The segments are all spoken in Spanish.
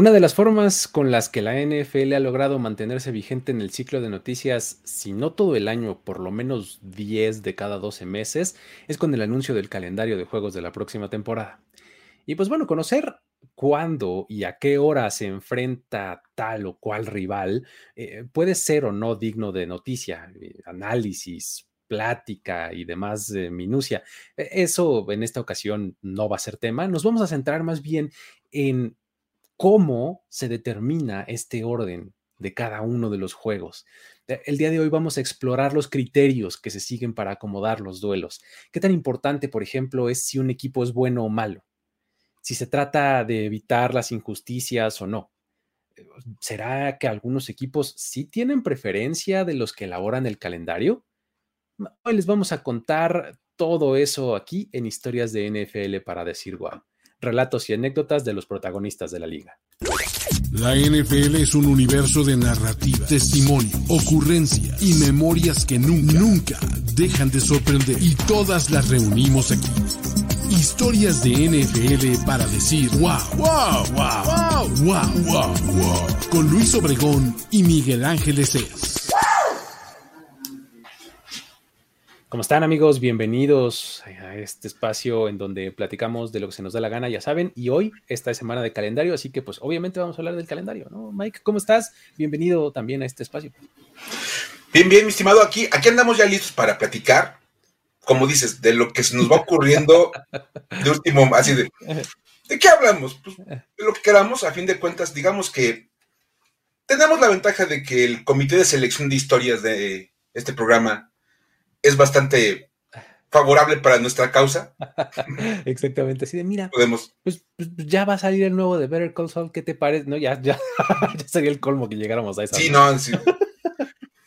Una de las formas con las que la NFL ha logrado mantenerse vigente en el ciclo de noticias, si no todo el año, por lo menos 10 de cada 12 meses, es con el anuncio del calendario de juegos de la próxima temporada. Y pues bueno, conocer cuándo y a qué hora se enfrenta tal o cual rival eh, puede ser o no digno de noticia, eh, análisis, plática y demás minucia. E, eso en esta ocasión no va a ser tema. Nos vamos a centrar más bien en cómo se determina este orden de cada uno de los juegos. Eh, el día de hoy vamos a explorar los criterios que se siguen para acomodar los duelos. ¿Qué tan importante, por ejemplo, es si un equipo es bueno o malo? Si se trata de evitar las injusticias o no. Eh, ¿Será que algunos equipos sí tienen preferencia de los que elaboran el calendario? Hoy les vamos a contar todo eso aquí en Historias de NFL para decir wow relatos y anécdotas de los protagonistas de la liga. La NFL es un universo de narrativa, testimonio, ocurrencia y memorias que nunca, nunca dejan de sorprender. Y todas las reunimos aquí. Historias de NFL para decir wow, wow, wow, wow, wow, wow, wow. Con Luis Obregón y Miguel Ángeles es. ¿Cómo están amigos? Bienvenidos a este espacio en donde platicamos de lo que se nos da la gana, ya saben, y hoy esta es semana de calendario, así que pues obviamente vamos a hablar del calendario, ¿no? Mike, ¿cómo estás? Bienvenido también a este espacio. Bien, bien, mi estimado, aquí, aquí andamos ya listos para platicar, como dices, de lo que se nos va ocurriendo de último, así de, ¿de qué hablamos? Pues de lo que queramos, a fin de cuentas, digamos que tenemos la ventaja de que el comité de selección de historias de este programa es bastante favorable para nuestra causa. Exactamente, así de mira, podemos. Pues, pues, pues, ya va a salir el nuevo de Better Call Saul, ¿qué te parece? No, ya, ya, ya sería el colmo que llegáramos a esa. Sí, no, sí.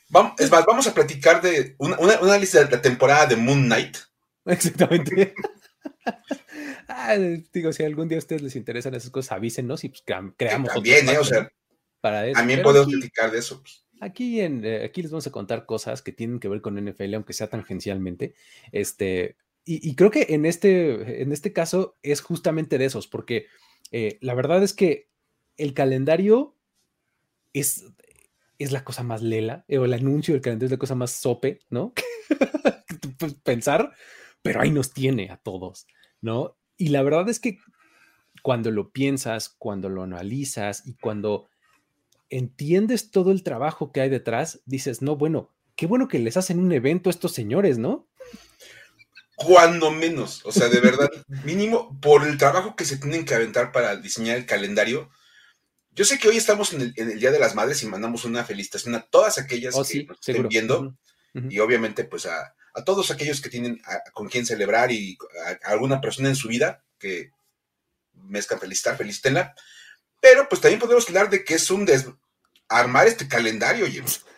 vamos, es más, vamos a platicar de una, una, lista de la temporada de Moon Knight. Exactamente. ah, digo, si algún día a ustedes les interesan esas cosas, avísenos y pues creamos. también, eh, o sea, para eso. También podemos platicar de eso. Pues. Aquí, en, eh, aquí les vamos a contar cosas que tienen que ver con NFL, aunque sea tangencialmente. Este, y, creo que en este, en este caso es justamente de esos, porque eh, la verdad es que el calendario es, es la cosa más lela, o el anuncio del calendario es la cosa más sope, ¿no? pensar, pero ahí nos tiene a todos, ¿no? Y la verdad es que cuando lo piensas, cuando lo analizas y cuando entiendes todo el trabajo que hay detrás, dices, no, bueno, qué bueno que les hacen un evento a estos señores, ¿no? Cuando menos, o sea, de verdad, mínimo por el trabajo que se tienen que aventar para diseñar el calendario. Yo sé que hoy estamos en el, Día de las Madres y mandamos una felicitación a todas aquellas oh, que estén viendo y obviamente pues a, todos aquellos que tienen con quien celebrar y a, alguna persona en su vida que mezcla felicitar, felicítenla. Pero pues también podemos hablar de que es un des armar este calendario, James.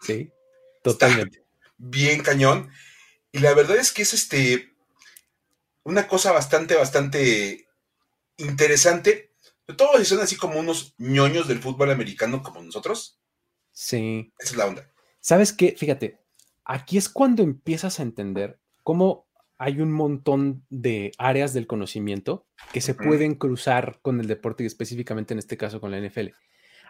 Sí, totalmente. bien cañón. Y la verdad es que es este una cosa bastante, bastante interesante. Todos son así como unos ñoños del fútbol americano como nosotros. Sí. Esa es la onda. ¿Sabes qué? Fíjate, aquí es cuando empiezas a entender cómo hay un montón de áreas del conocimiento que se pueden cruzar con el deporte y específicamente en este caso con la NFL.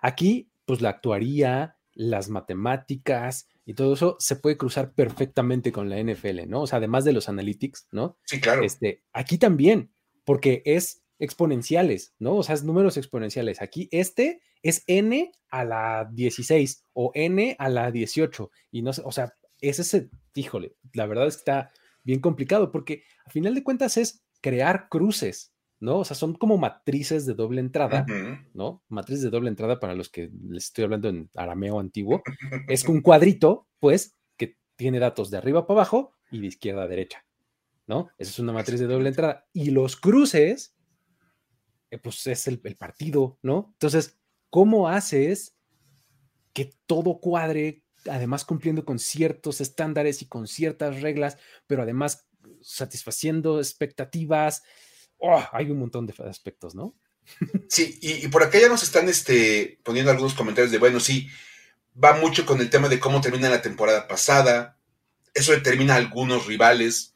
Aquí, pues la actuaría, las matemáticas y todo eso se puede cruzar perfectamente con la NFL, ¿no? O sea, además de los analytics, ¿no? Sí, claro. Este, aquí también, porque es exponenciales, ¿no? O sea, es números exponenciales. Aquí este es n a la 16 o n a la 18 y no sé, o sea, es ese, híjole, la verdad es que está bien complicado porque a final de cuentas es crear cruces, ¿no? O sea, son como matrices de doble entrada, ¿no? Matrices de doble entrada para los que les estoy hablando en arameo antiguo. es un cuadrito, pues, que tiene datos de arriba para abajo y de izquierda a derecha, ¿no? Esa es una matriz de doble entrada. Y los cruces, eh, pues es el, el partido, ¿no? Entonces, ¿cómo haces que todo cuadre, además cumpliendo con ciertos estándares y con ciertas reglas, pero además satisfaciendo expectativas? Oh, hay un montón de aspectos, ¿no? Sí, y, por acá ya nos están este, poniendo algunos comentarios de, bueno, sí, va mucho con el tema de cómo termina la temporada pasada, eso determina algunos rivales,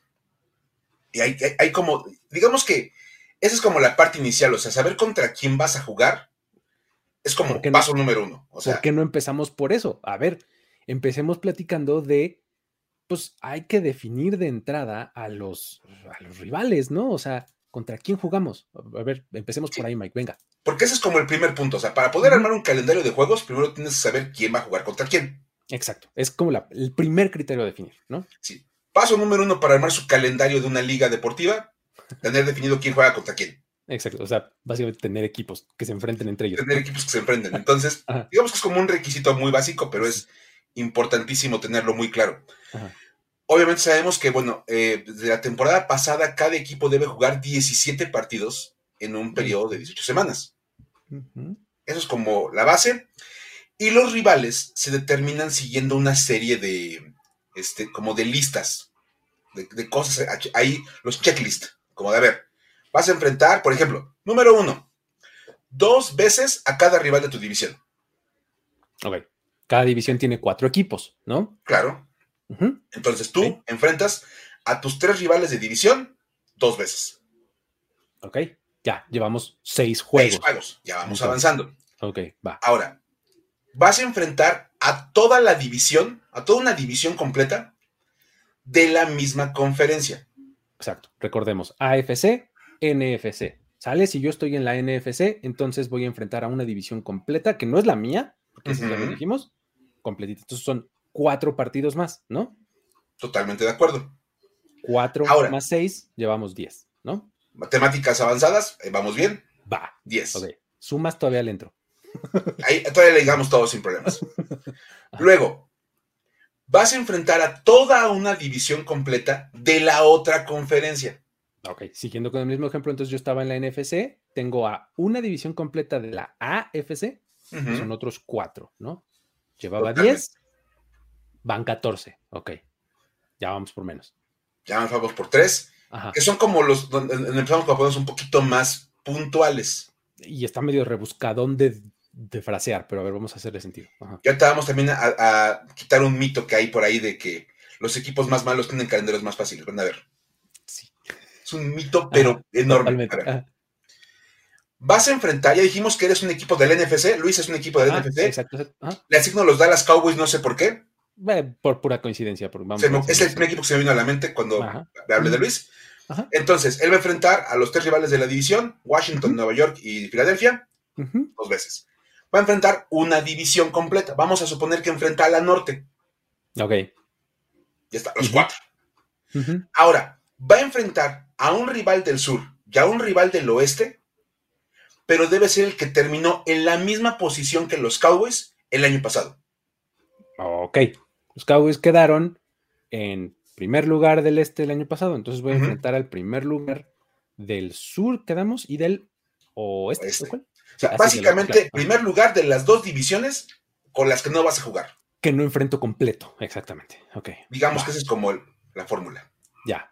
y hay, hay, como, digamos que esa es como la parte inicial, o sea, saber contra quién vas a jugar es como paso número uno. O sea, ¿Por qué no empezamos por eso? A ver, empecemos platicando de, pues hay que definir de entrada a los, a los rivales, ¿no? O sea, ¿Contra quién jugamos? A ver, empecemos por ahí, Mike, venga. Porque ese es como el primer punto. O sea, para poder armar un calendario de juegos, primero tienes que saber quién va a jugar contra quién. Exacto. Es como el primer criterio a definir, ¿no? Sí. Paso número uno para armar su calendario de una liga deportiva, tener definido quién juega contra quién. Exacto. O sea, básicamente tener equipos que se enfrenten entre ellos. Tener equipos que se enfrenten. Entonces, digamos que es como un requisito muy básico, pero es importantísimo tenerlo muy claro. Ajá. Obviamente sabemos que, bueno, eh, desde la temporada pasada cada equipo debe jugar 17 partidos en un periodo de 18 semanas. Eso es como la base. Y los rivales se determinan siguiendo una serie de, este, como de listas, de, cosas, ahí los checklists, como de, a ver, vas a enfrentar, por ejemplo, número uno, dos veces a cada rival de tu división. Ok. Cada división tiene cuatro equipos, ¿no? Claro. Entonces tú enfrentas a tus tres rivales de división dos veces. Ok, ya, llevamos seis juegos. Seis juegos, ya vamos avanzando. Ok, va. Ahora, vas a enfrentar a toda la división, a toda una división completa de la misma conferencia. Exacto, recordemos, AFC, NFC. ¿Sale? Si yo estoy en la NFC, entonces voy a enfrentar a una división completa que no es la mía, porque ya lo dijimos, completita. Entonces son cuatro partidos más, ¿no? Totalmente de acuerdo. Cuatro más seis, llevamos diez, ¿no? Matemáticas avanzadas, eh, vamos bien. Va. Diez. Ok. Sumas todavía le entro. Ahí todavía le digamos todo sin problemas. Luego, vas a enfrentar a toda una división completa de la otra conferencia. Ok, siguiendo con el mismo ejemplo, entonces yo estaba en la NFC, tengo a una división completa de la AFC, son otros cuatro, ¿no? Llevaba diez, Van 14, ok. Ya vamos por menos. Ya vamos por tres. Que son como los donde empezamos a ponernos un poquito más puntuales. Y está medio rebuscadón de, de frasear, pero a ver, vamos a hacerle sentido. Ya te vamos también a, quitar un mito que hay por ahí de que los equipos más malos tienen calendarios más fáciles. Van a ver. Sí. Es un mito, pero enorme. Vas a enfrentar, ya dijimos que eres un equipo del NFC, Luis es un equipo del NFC. exacto. Le asigno los Dallas Cowboys, no sé por qué por pura coincidencia. es el primer equipo que se me vino a la mente cuando hablé de Luis. Entonces, él va a enfrentar a los tres rivales de la división, Washington, Nueva York y Filadelfia, dos veces. Va a enfrentar una división completa. Vamos a suponer que enfrenta a la norte. Ok. Ya está, los cuatro. Ahora, va a enfrentar a un rival del sur y a un rival del oeste, pero debe ser el que terminó en la misma posición que los Cowboys el año pasado. Ok. Los Cowboys quedaron en primer lugar del este el año pasado, entonces voy a enfrentar al primer lugar del sur, quedamos, y del oeste. O sea, básicamente, primer lugar de las dos divisiones con las que no vas a jugar. Que no enfrento completo, exactamente. Ok. Digamos que esa es como la fórmula. Ya.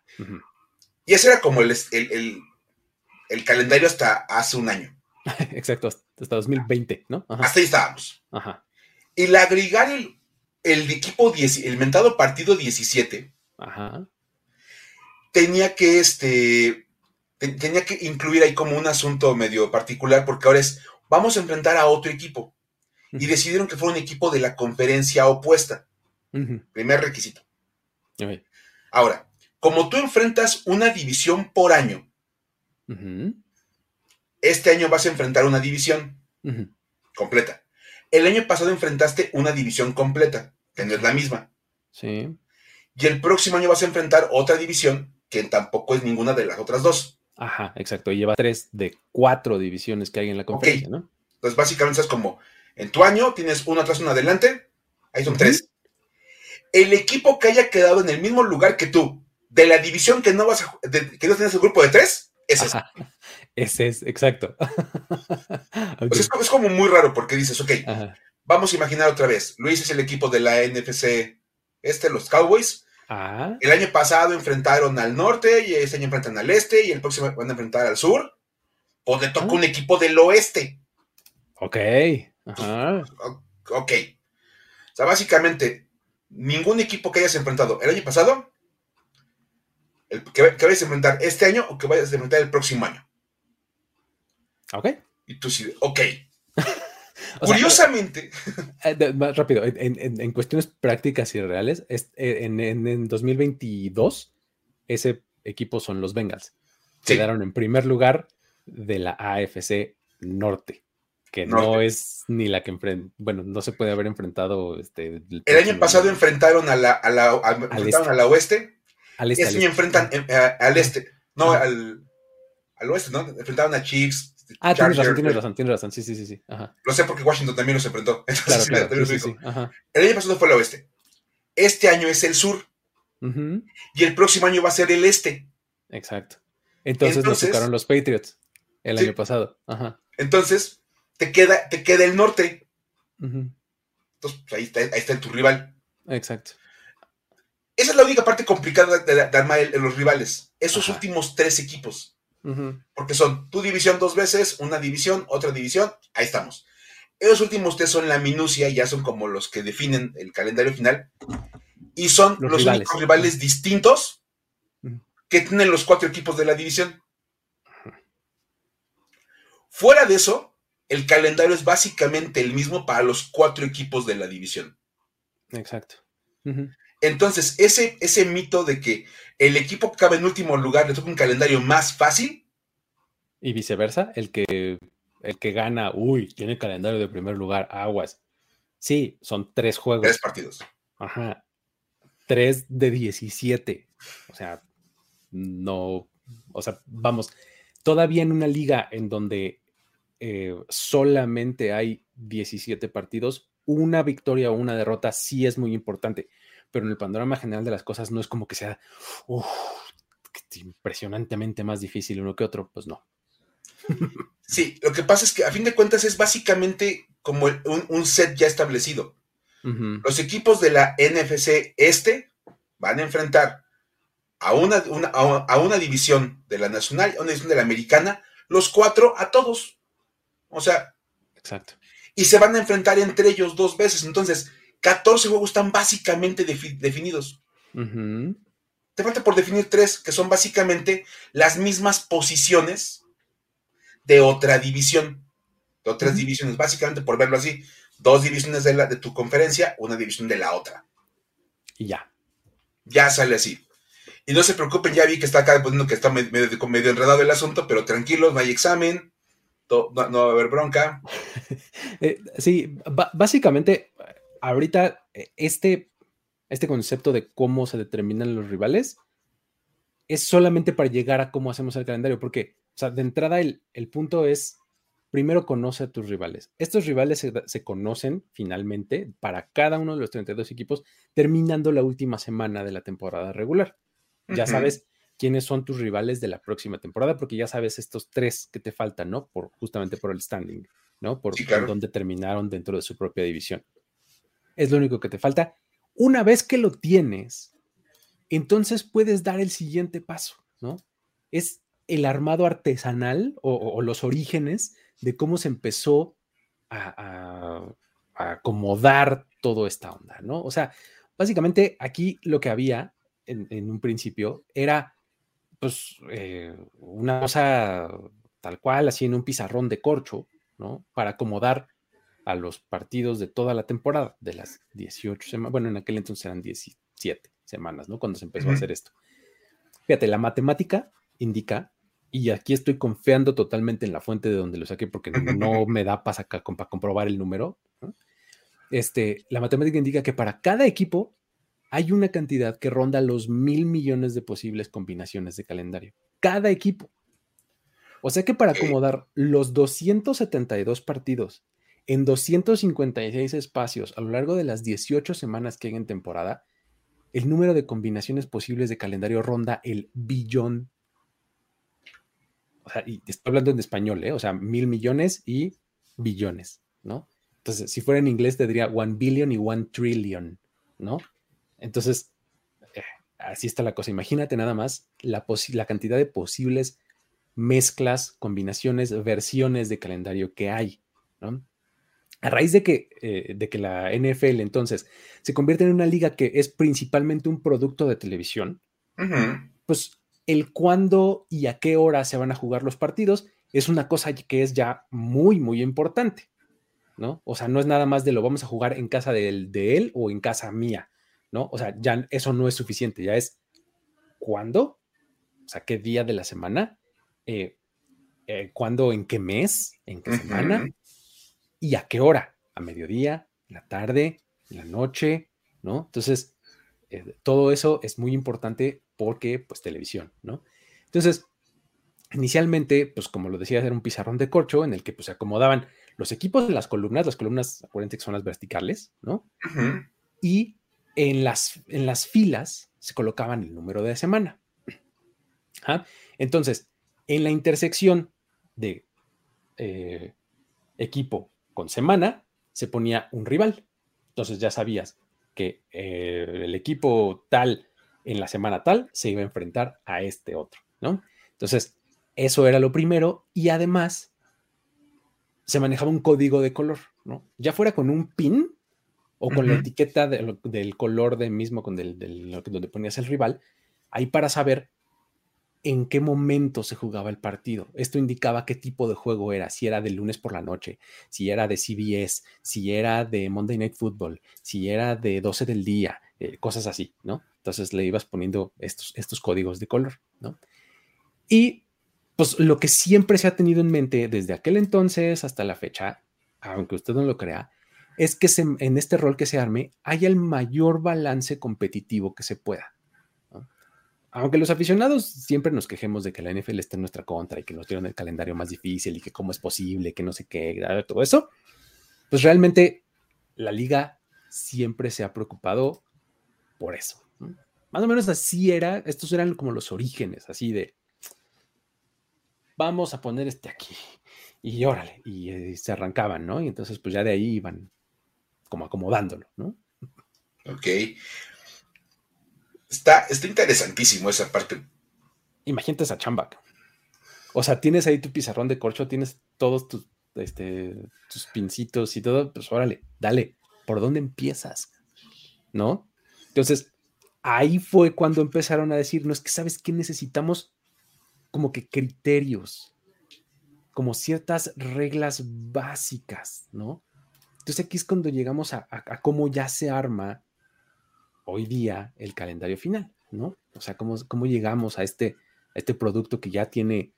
Y ese era como el, el, calendario hasta hace un año. Exacto, hasta 2020, ¿no? Hasta ahí estábamos. Ajá. El agregar el el equipo, el mentado partido 17, tenía que, este, tenía que incluir ahí como un asunto medio particular, porque ahora es, vamos a enfrentar a otro equipo. Y decidieron que fuera un equipo de la conferencia opuesta. Primer requisito. Ahora, como tú enfrentas una división por año, este año vas a enfrentar una división completa. El año pasado enfrentaste una división completa, que no es la misma. Sí. Y el próximo año vas a enfrentar otra división que tampoco es ninguna de las otras dos. Ajá, exacto. Y lleva tres de cuatro divisiones que hay en la conferencia, ¿no? Entonces, básicamente es como, en tu año tienes uno atrás, uno adelante, ahí son tres. El equipo que haya quedado en el mismo lugar que tú, de la división que no vas a, que no tienes el grupo de tres, es. Ese es, exacto. es, como muy raro porque dices, ok, vamos a imaginar otra vez, Luis es el equipo de la NFC, este, los Cowboys. Ah. El año pasado enfrentaron al norte y este año enfrentan al este y el próximo van a enfrentar al sur. O le toca ah. un equipo del oeste. Ok. Ajá. Ok. O sea, básicamente, ningún equipo que hayas enfrentado el año pasado, el que, vayas a enfrentar este año o que vayas a enfrentar el próximo año. Ok. Y tú sí, ok. Curiosamente. Eh, más rápido, en, cuestiones prácticas y reales, eh, en, en, 2022, ese equipo son los Bengals. Quedaron en primer lugar de la AFC Norte que no, es ni la que enfrenta, bueno, no se puede haber enfrentado. Este, el, año pasado enfrentaron a la, a la, al este. a la oeste. Al este. Este año enfrentan eh, al este, no, al, al, oeste, ¿no? Enfrentaron a Chiefs. Ah, tienes razón, tienes razón, tienes razón, sí, sí, sí. sí. Ajá. Lo sé porque Washington también los enfrentó. claro, claro, sí, sí, El año pasado fue el oeste. Este año es el sur. Y el próximo año va a ser el este. Exacto. Entonces, Entonces nos tocaron los Patriots el año pasado. Ajá. Entonces, te queda, te queda el norte. Entonces, pues, ahí, está, ahí está tu rival. Exacto. Esa es la única parte complicada de, armar los rivales. Esos últimos tres equipos. Porque son tu división dos veces, una división, otra división, ahí estamos. Esos últimos tres son la minucia, ya son como los que definen el calendario final. Y son los, rivales. únicos rivales distintos que tienen los cuatro equipos de la división. Fuera de eso, el calendario es básicamente el mismo para los cuatro equipos de la división. Exacto. Entonces, ese, ese mito de que el equipo que cabe en último lugar le toca un calendario más fácil. Y viceversa, el que, el que gana, uy, tiene calendario de primer lugar, aguas. Sí, son tres juegos. Tres partidos. Ajá. Tres de 17. O sea, no, o sea, vamos, todavía en una liga en donde eh, solamente hay 17 partidos, una victoria o una derrota sí es muy importante, pero en el panorama general de las cosas no es como que sea impresionantemente más difícil uno que otro, pues no. Sí, lo que pasa es que a fin de cuentas es básicamente como un, set ya establecido. Los equipos de la NFC este van a enfrentar a una, a una división de la nacional, a una división de la americana, los cuatro a todos. O sea. Exacto. Y se van a enfrentar entre ellos dos veces. Entonces, 14 juegos están básicamente definidos. Te falta por definir tres, que son básicamente las mismas posiciones de otra división. De otras divisiones, básicamente por verlo así. Dos divisiones de, la, de tu conferencia, una división de la otra. Y ya. Ya sale así. Y no se preocupen, ya vi que está acá poniendo que está medio, medio enredado el asunto, pero tranquilos, no hay examen no, va a haber bronca. Eh, sí, básicamente, ahorita eh, este, este concepto de cómo se determinan los rivales es solamente para llegar a cómo hacemos el calendario, porque, o sea, de entrada el, punto es, primero conoce a tus rivales. Estos rivales se, conocen finalmente para cada uno de los 32 equipos terminando la última semana de la temporada regular. Ya sabes quiénes son tus rivales de la próxima temporada, porque ya sabes estos tres que te faltan, ¿no? Por, justamente por el standing, ¿no? Por dónde terminaron dentro de su propia división. Es lo único que te falta. Una vez que lo tienes, entonces puedes dar el siguiente paso, ¿no? Es el armado artesanal o, los orígenes de cómo se empezó a, acomodar toda esta onda, ¿no? O sea, básicamente aquí lo que había en un principio era pues, eh, una cosa tal cual, así en un pizarrón de corcho, ¿no? Para acomodar a los partidos de toda la temporada, de las 18 semanas, bueno, en aquel entonces eran 17 semanas, ¿no? Cuando se empezó a hacer esto. Fíjate, la matemática indica, y aquí estoy confiando totalmente en la fuente de donde lo saqué, porque no me da para, para comprobar el número, este, la matemática indica que para cada equipo hay una cantidad que ronda los mil millones de posibles combinaciones de calendario. Cada equipo. O sea que para acomodar los 272 partidos en 256 espacios a lo largo de las 18 semanas que hay en temporada, el número de combinaciones posibles de calendario ronda el billón. O sea, y estoy hablando en español, ¿eh? O sea, mil millones y billones, ¿no? Entonces, si fuera en inglés, tendría one billion y one trillion, ¿no? Entonces, eh, así está la cosa. Imagínate nada más la, la cantidad de posibles mezclas, combinaciones, versiones de calendario que hay. ¿no? A raíz de que, eh, de que la NFL entonces se convierte en una liga que es principalmente un producto de televisión, pues el cuándo y a qué hora se van a jugar los partidos es una cosa que es ya muy, muy importante, ¿no? O sea, no es nada más de lo vamos a jugar en casa de él, de él o en casa mía, ¿no? O sea, ya eso no es suficiente, ya es cuándo, o sea, qué día de la semana eh, eh, cuándo, en qué mes, en qué semana y a qué hora, a mediodía, la tarde, la noche, ¿no? Entonces, eh, todo eso es muy importante porque, pues, televisión, ¿no? Entonces, inicialmente, pues, como lo decía, era un pizarrón de corcho en el que, pues, se acomodaban los equipos de las columnas, las columnas, acuérdense que son las verticales, ¿no? Y en las, en las filas se colocaban el número de semana. Entonces, en la intersección de eh, equipo con semana, se ponía un rival. Entonces ya sabías que eh, el equipo tal en la semana tal se iba a enfrentar a este otro, ¿no? Entonces, eso era lo primero y además se manejaba un código de color, ¿no? Ya fuera con un pin o con la etiqueta del color de mismo, con del, donde ponías el rival, ahí para saber en qué momento se jugaba el partido. Esto indicaba qué tipo de juego era, si era de lunes por la noche, si era de CBS, si era de Monday Night Football, si era de 12 del día, eh, cosas así, ¿no? Entonces le ibas poniendo estos, estos códigos de color, ¿no? Y pues lo que siempre se ha tenido en mente desde aquel entonces hasta la fecha, aunque usted no lo crea, es que en este rol que se arme haya el mayor balance competitivo que se pueda aunque los aficionados siempre nos quejemos de que la NFL está en nuestra contra y que nos dieron el calendario más difícil y que cómo es posible, que no sé qué, todo eso, pues realmente la liga siempre se ha preocupado por eso. Más o menos así era, estos eran como los orígenes, así de, vamos a poner este aquí y órale, y, eh, se arrancaban, ¿no? Y entonces pues ya de ahí iban como acomodándolo, ¿no? Ok. Está, interesantísimo esa parte. Imagínate esa chamba. O sea, tienes ahí tu pizarrón de corcho, tienes todos tus, este, tus pincitos y todo, pues órale, dale, ¿por dónde empiezas? ¿No? Entonces, ahí fue cuando empezaron a decir, no es que sabes que necesitamos como que criterios, como ciertas reglas básicas, ¿no? Entonces aquí es cuando llegamos a cómo ya se arma hoy día el calendario final, ¿no? O sea, cómo, cómo llegamos a este, este producto que ya tiene,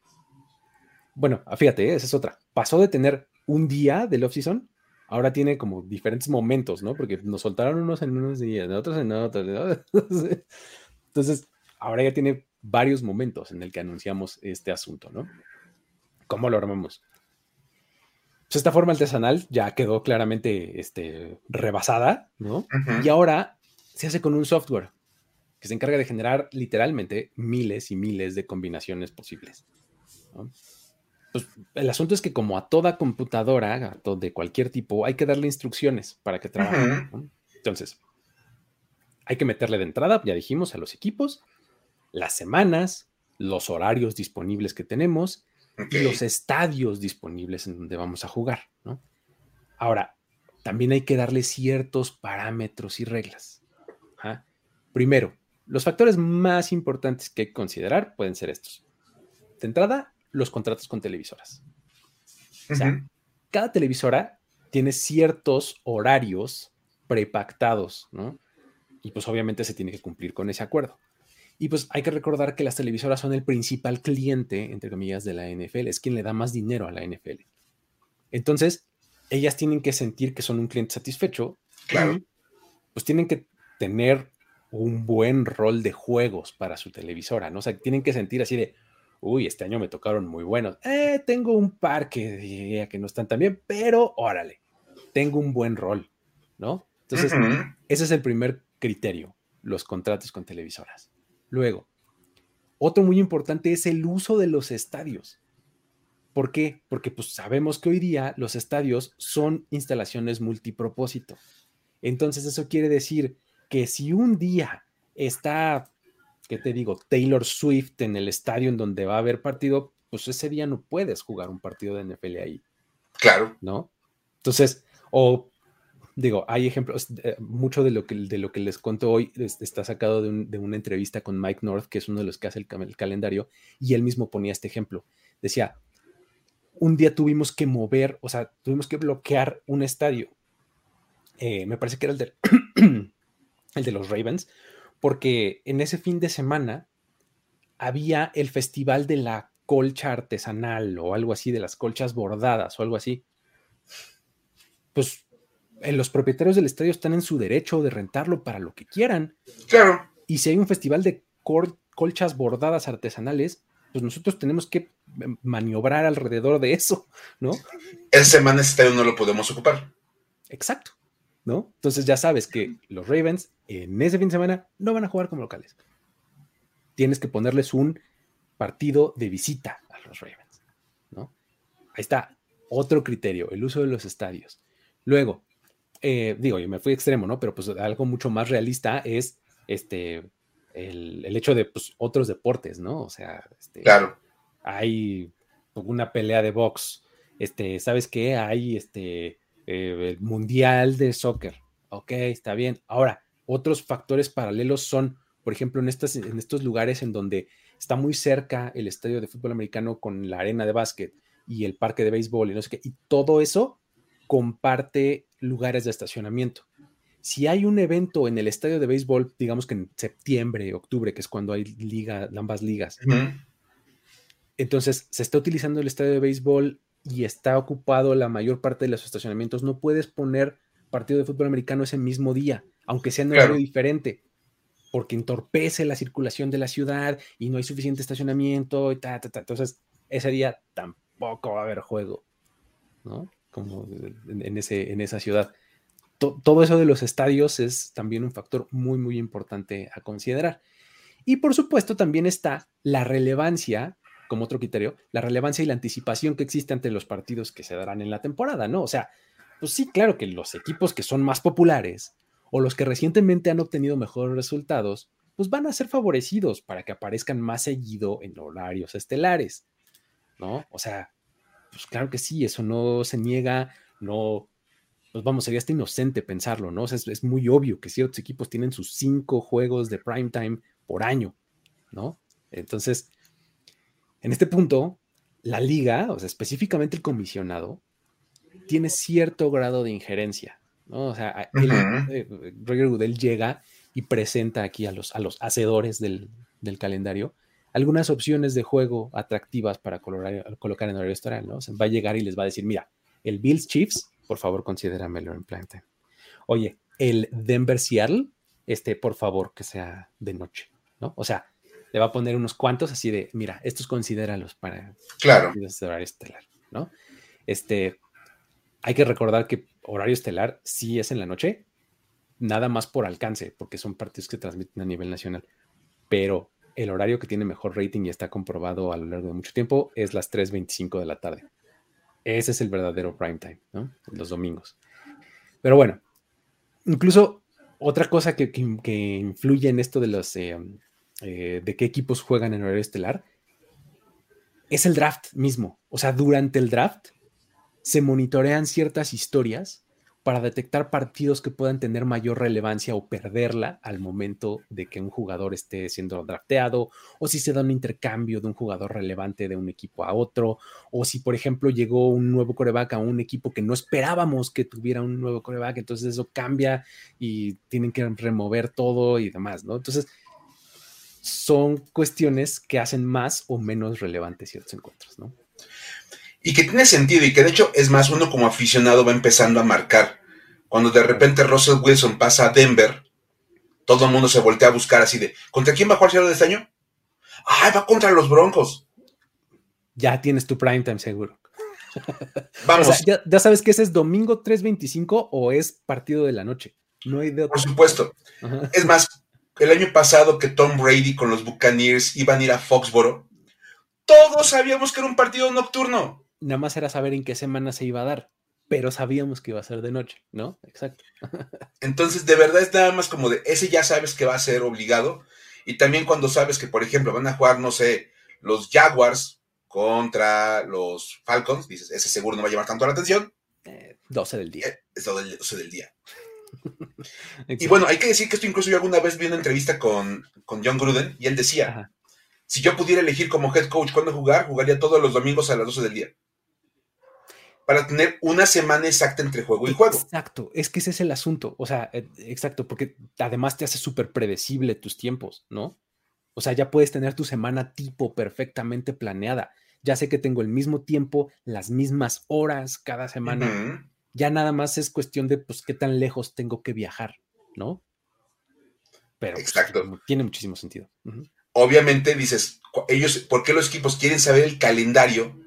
bueno, fíjate, esa es otra, pasó de tener un día del off-season, ahora tiene como diferentes momentos, ¿no? Porque nos soltaron unos en unos días, otros en otros. Entonces, ahora ya tiene varios momentos en el que anunciamos este asunto, ¿no? ¿Cómo lo armamos? Pues esta forma artesanal ya quedó claramente este, rebasada, ¿no? Y ahora se hace con un software que se encarga de generar literalmente miles y miles de combinaciones posibles. Pues, el asunto es que como a toda computadora de cualquier tipo hay que darle instrucciones para que trabaje. Entonces, hay que meterle de entrada, ya dijimos, a los equipos, las semanas, los horarios disponibles que tenemos y los estadios disponibles en donde vamos a jugar. Ahora, también hay que darle ciertos parámetros y reglas. Primero, los factores más importantes que hay que considerar pueden ser estos. De entrada, los contratos con televisoras. O sea, cada televisora tiene ciertos horarios prepactados, ¿no? Y pues obviamente se tiene que cumplir con ese acuerdo. Y pues hay que recordar que las televisoras son el principal cliente, entre comillas, de la NFL, es quien le da más dinero a la NFL. Entonces, ellas tienen que sentir que son un cliente satisfecho. Claro. pues tienen que tener un buen rol de juegos para su televisora, ¿no? O sea, tienen que sentir así de, uy, este año me tocaron muy buenos. Eh, tengo un par que diría que no están tan bien, pero órale, tengo un buen rol, ¿no? Entonces, ese es el primer criterio, los contratos con televisoras. Luego, otro muy importante es el uso de los estadios. ¿Por qué? Porque pues sabemos que hoy día los estadios son instalaciones multipropósito. Entonces eso quiere decir que si un día está, ¿qué te digo? Taylor Swift en el estadio en donde va a haber partido, pues ese día no puedes jugar un partido de NFL ahí. Claro. ¿No? Entonces, o digo, hay ejemplos, eh, mucho de lo, que, de lo que les cuento hoy está sacado de, una entrevista con Mike North, que es uno de los que hace el, calendario, y él mismo ponía este ejemplo. Decía, un día tuvimos que mover, o sea, tuvimos que bloquear un estadio. Eh, me parece que era el el de los Ravens, porque en ese fin de semana había el festival de la colcha artesanal o algo así, de las colchas bordadas o algo así. Pues eh, los propietarios del estadio están en su derecho de rentarlo para lo que quieran. Claro. Y si hay un festival de colchas bordadas artesanales, pues nosotros tenemos que maniobrar alrededor de eso, ¿no? Esa semana ese estadio no lo podemos ocupar. Exacto, ¿no? Entonces ya sabes que los Ravens en ese fin de semana no van a jugar como locales. Tienes que ponerles un partido de visita a los Ravens, ¿no? Ahí está, otro criterio, el uso de los estadios. Luego, eh, digo, yo me fui extremo, ¿no? Pero pues algo mucho más realista es este, el, hecho de pues, otros deportes, ¿no? O sea, este, claro. hay una pelea de box, este, ¿sabes qué? Hay este, eh, el mundial de soccer, ok, está bien. Ahora, otros factores paralelos son, por ejemplo, en, estas, en estos lugares en donde está muy cerca el estadio de fútbol americano con la arena de básquet y el parque de béisbol y no sé qué, y todo eso comparte lugares de estacionamiento. Si hay un evento en el estadio de béisbol, digamos que en septiembre, octubre, que es cuando hay liga, ambas ligas, entonces se está utilizando el estadio de béisbol y está ocupado la mayor parte de los estacionamientos, no puedes poner partido de fútbol americano ese mismo día, aunque sea en horario diferente, porque entorpece la circulación de la ciudad y no hay suficiente estacionamiento y ta, ta, ta. Entonces, ese día tampoco va a haber juego, ¿no? como en, ese, en esa ciudad. todo eso de los estadios es también un factor muy, muy importante a considerar. Y por supuesto también está la relevancia, como otro criterio, la relevancia y la anticipación que existe ante los partidos que se darán en la temporada, ¿no? O sea, pues sí, claro que los equipos que son más populares o los que recientemente han obtenido mejores resultados, pues van a ser favorecidos para que aparezcan más seguido en horarios estelares, ¿no? O sea, pues claro que sí, eso no se niega, no, pues vamos, sería hasta inocente pensarlo, ¿no? O sea, es, muy obvio que ciertos equipos tienen sus cinco juegos de prime time por año, ¿no? Entonces, en este punto, la liga, o sea, específicamente el comisionado, tiene cierto grado de injerencia, ¿no? O sea, eh, Roger Goodell llega y presenta aquí a los, a los hacedores del, del calendario algunas opciones de juego atractivas para colocar en horario estelar, ¿no? va a llegar y les va a decir, mira, el Bills Chiefs, por favor, considéramelo en plan Oye, el Denver Seattle, este, por favor, que sea de noche, ¿no? O sea, le va a poner unos cuantos así de, mira, estos considéralos para claro. horario estelar, ¿no? Este, hay que recordar que horario estelar sí es en la noche, nada más por alcance, porque son partidos que transmiten a nivel nacional, pero el horario que tiene mejor rating y está comprobado a lo largo de mucho tiempo es las 3.25 de la tarde. Ese es el verdadero prime time, ¿no? Los domingos. Pero bueno, incluso otra cosa que, influye en esto de los eh, eh, de qué equipos juegan en horario estelar es el draft mismo. O sea, durante el draft se monitorean ciertas historias para detectar partidos que puedan tener mayor relevancia o perderla al momento de que un jugador esté siendo drafteado, o si se da un intercambio de un jugador relevante de un equipo a otro, o si, por ejemplo, llegó un nuevo coreback a un equipo que no esperábamos que tuviera un nuevo coreback, entonces eso cambia y tienen que remover todo y demás, ¿no? Entonces, son cuestiones que hacen más o menos relevantes ciertos encuentros, ¿no? y que tiene sentido y que de hecho es más, uno como aficionado va empezando a marcar. Cuando de repente Russell Wilson pasa a Denver, todo el mundo se voltea a buscar así de, ¿contra quién va a jugar de este año? ¡Ay, va contra los Broncos! ya tienes tu prime time seguro. Vamos. O sea, ya, sabes que ese es domingo 3.25 o es partido de la noche. No hay de. Por supuesto. Es más, el año pasado que Tom Brady con los Buccaneers iban a ir a Foxboro, todos sabíamos que era un partido nocturno. Nada más era saber en qué semana se iba a dar, pero sabíamos que iba a ser de noche, ¿no? Exacto. Entonces, de verdad es nada más como de ese ya sabes que va a ser obligado. Y también cuando sabes que, por ejemplo, van a jugar, no sé, los Jaguars contra los Falcons, dices, ese seguro no va a llamar tanto la atención. 12 del día. Eh, es 12 del día. Y bueno, hay que decir que esto incluso yo alguna vez vi una entrevista con, con John Gruden y él decía, si yo pudiera elegir como head coach cuándo jugar, jugaría todos los domingos a las 12 del día. Para tener una semana exacta entre juego y juego. Exacto, es que ese es el asunto. O sea, eh, exacto, porque además te hace súper predecible tus tiempos, ¿no? O sea, ya puedes tener tu semana tipo perfectamente planeada. Ya sé que tengo el mismo tiempo, las mismas horas cada semana. Ya nada más es cuestión de, pues, qué tan lejos tengo que viajar, ¿no? Pero pues, Exacto. tiene muchísimo sentido. Obviamente dices, ellos, ¿por qué los equipos quieren saber el calendario?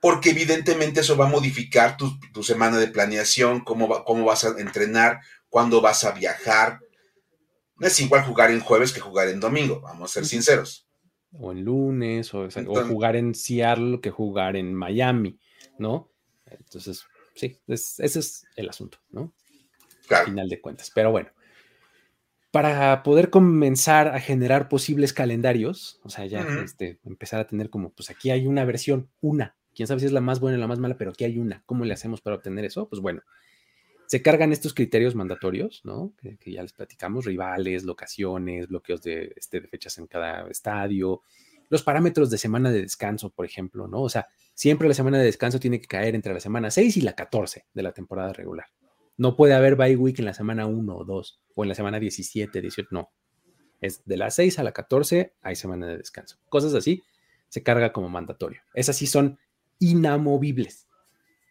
Porque evidentemente eso va a modificar tu, semana de planeación, cómo, cómo vas a entrenar, cuándo vas a viajar. No es igual jugar en jueves que jugar en domingo, vamos a ser sinceros. O en lunes, o, o jugar en Seattle que jugar en Miami, ¿no? Entonces, sí, ese es el asunto, ¿no? Claro. Al final de cuentas. Pero bueno, para poder comenzar a generar posibles calendarios, o sea, ya este, empezar a tener como, pues aquí hay una versión, una, quién sabe si es la más buena o la más mala, pero aquí hay una. ¿Cómo le hacemos para obtener eso? Pues bueno, se cargan estos criterios mandatorios, ¿no? Que, ya les platicamos, rivales, locaciones, bloqueos de, este, de fechas en cada estadio, los parámetros de semana de descanso, por ejemplo, ¿no? O sea, siempre la semana de descanso tiene que caer entre la semana 6 y la 14 de la temporada regular. No puede haber bye week en la semana 1 o 2 o en la semana 17, 18, no. Es de las 6 a la 14 hay semana de descanso. Cosas así se carga como mandatorio. Esas sí son inamovibles.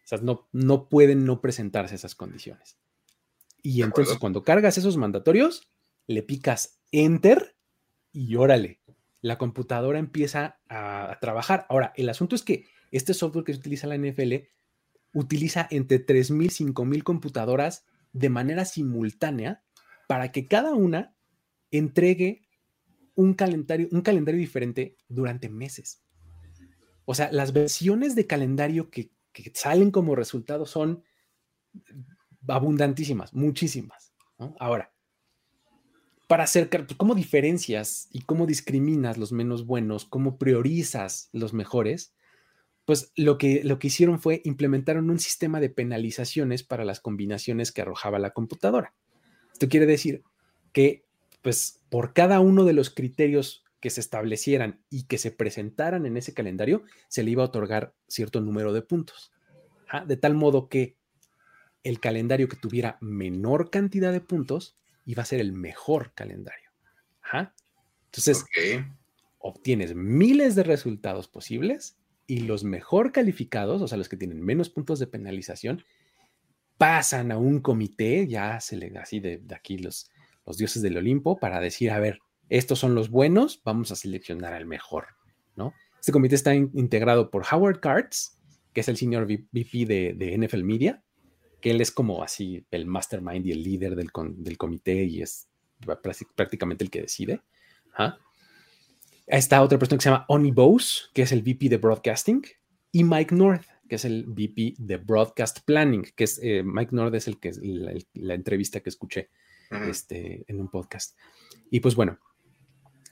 O sea, no, no pueden no presentarse esas condiciones. Y entonces cuando cargas esos mandatorios, le picas enter y órale, la computadora empieza a, trabajar. Ahora, el asunto es que este software que se utiliza en la NFL utiliza entre 3.000 y 5.000 computadoras de manera simultánea para que cada una entregue un calendario, un calendario diferente durante meses. O sea, las versiones de calendario que salen como resultado son abundantísimas, muchísimas. Ahora, para acercar, pues, ¿cómo diferencias y cómo discriminas los menos buenos? ¿Cómo priorizas los mejores? Pues lo que, lo que hicieron fue implementaron un sistema de penalizaciones para las combinaciones que arrojaba la computadora. Esto quiere decir que, pues, por cada uno de los criterios que se establecieran y que se presentaran en ese calendario, se le iba a otorgar cierto número de puntos. De tal modo que el calendario que tuviera menor cantidad de puntos y va a ser el mejor calendario. Entonces, obtienes miles de resultados posibles y los mejor calificados, o sea, los que tienen menos puntos de penalización, pasan a un comité, ya se le así de, aquí los, los dioses del Olimpo, para decir, a ver, estos son los buenos, vamos a seleccionar al mejor, ¿no? Este comité está integrado por Howard Carts, que es el senior VP de, de NFL Media, que él es como así el mastermind y el líder del, del comité y es prácticamente el que decide. Está otra persona que se llama Oni Bose, que es el VP de Broadcasting, y Mike North, que es el VP de Broadcast Planning, que es eh, Mike North es el que es la, entrevista que escuché este, en un podcast. Y pues bueno,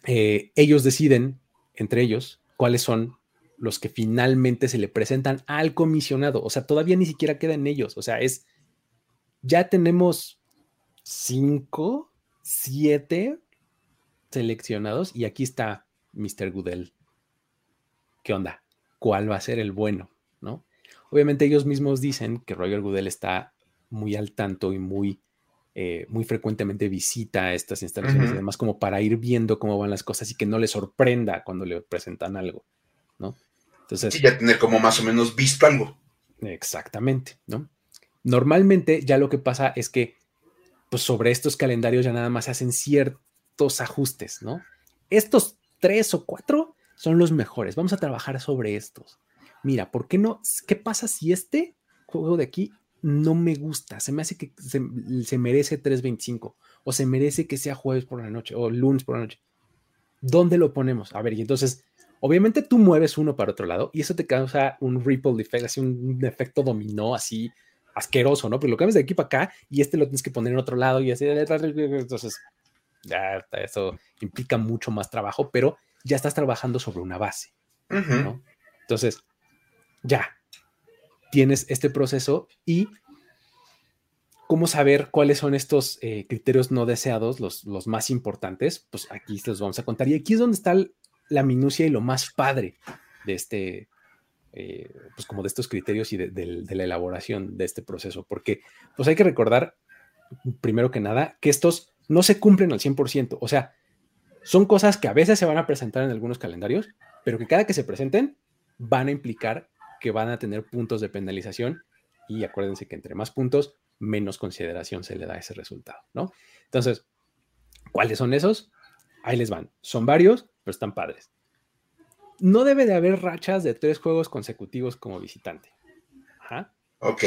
eh, ellos deciden entre ellos cuáles son los que finalmente se le presentan al comisionado. O sea, todavía ni siquiera quedan ellos. O sea, es, ya tenemos cinco, siete seleccionados y aquí está Mr. Goodell. ¿Qué onda? ¿Cuál va a ser el bueno? ¿No? Obviamente ellos mismos dicen que Roger Goodell está muy al tanto y muy, eh, muy frecuentemente visita estas instalaciones además como para ir viendo cómo van las cosas y que no le sorprenda cuando le presentan algo, ¿no? Entonces, ya tener como más o menos visto algo. Exactamente, ¿no? Normalmente ya lo que pasa es que pues sobre estos calendarios ya nada más se hacen ciertos ajustes, ¿no? Estos tres o cuatro son los mejores, vamos a trabajar sobre estos. Mira, ¿por qué no? ¿Qué pasa si este juego de aquí no me gusta? Se me hace que se, se merece 3.25 o se merece que sea jueves por la noche o lunes por la noche. ¿Dónde lo ponemos? A ver, y entonces, obviamente tú mueves uno para otro lado y eso te causa un ripple effect, así un, efecto dominó así asqueroso, ¿no? Porque lo cambias de aquí para acá y este lo tienes que poner en otro lado y así, entonces, ya eso implica mucho más trabajo, pero ya estás trabajando sobre una base, ¿no? Entonces, ya tienes este proceso y cómo saber cuáles son estos eh, criterios no deseados, los, los, más importantes, pues aquí los vamos a contar. Y aquí es donde está la minucia y lo más padre de este, eh, pues como de estos criterios y de, de, la elaboración de este proceso, porque pues hay que recordar, primero que nada, que estos no se cumplen al 100%, o sea, son cosas que a veces se van a presentar en algunos calendarios, pero que cada que se presenten van a implicar que van a tener puntos de penalización y acuérdense que entre más puntos, menos consideración se le da a ese resultado, ¿no? Entonces, ¿cuáles son esos? Ahí les van. Son varios, pero están padres. No debe de haber rachas de tres juegos consecutivos como visitante. Ajá. Ok.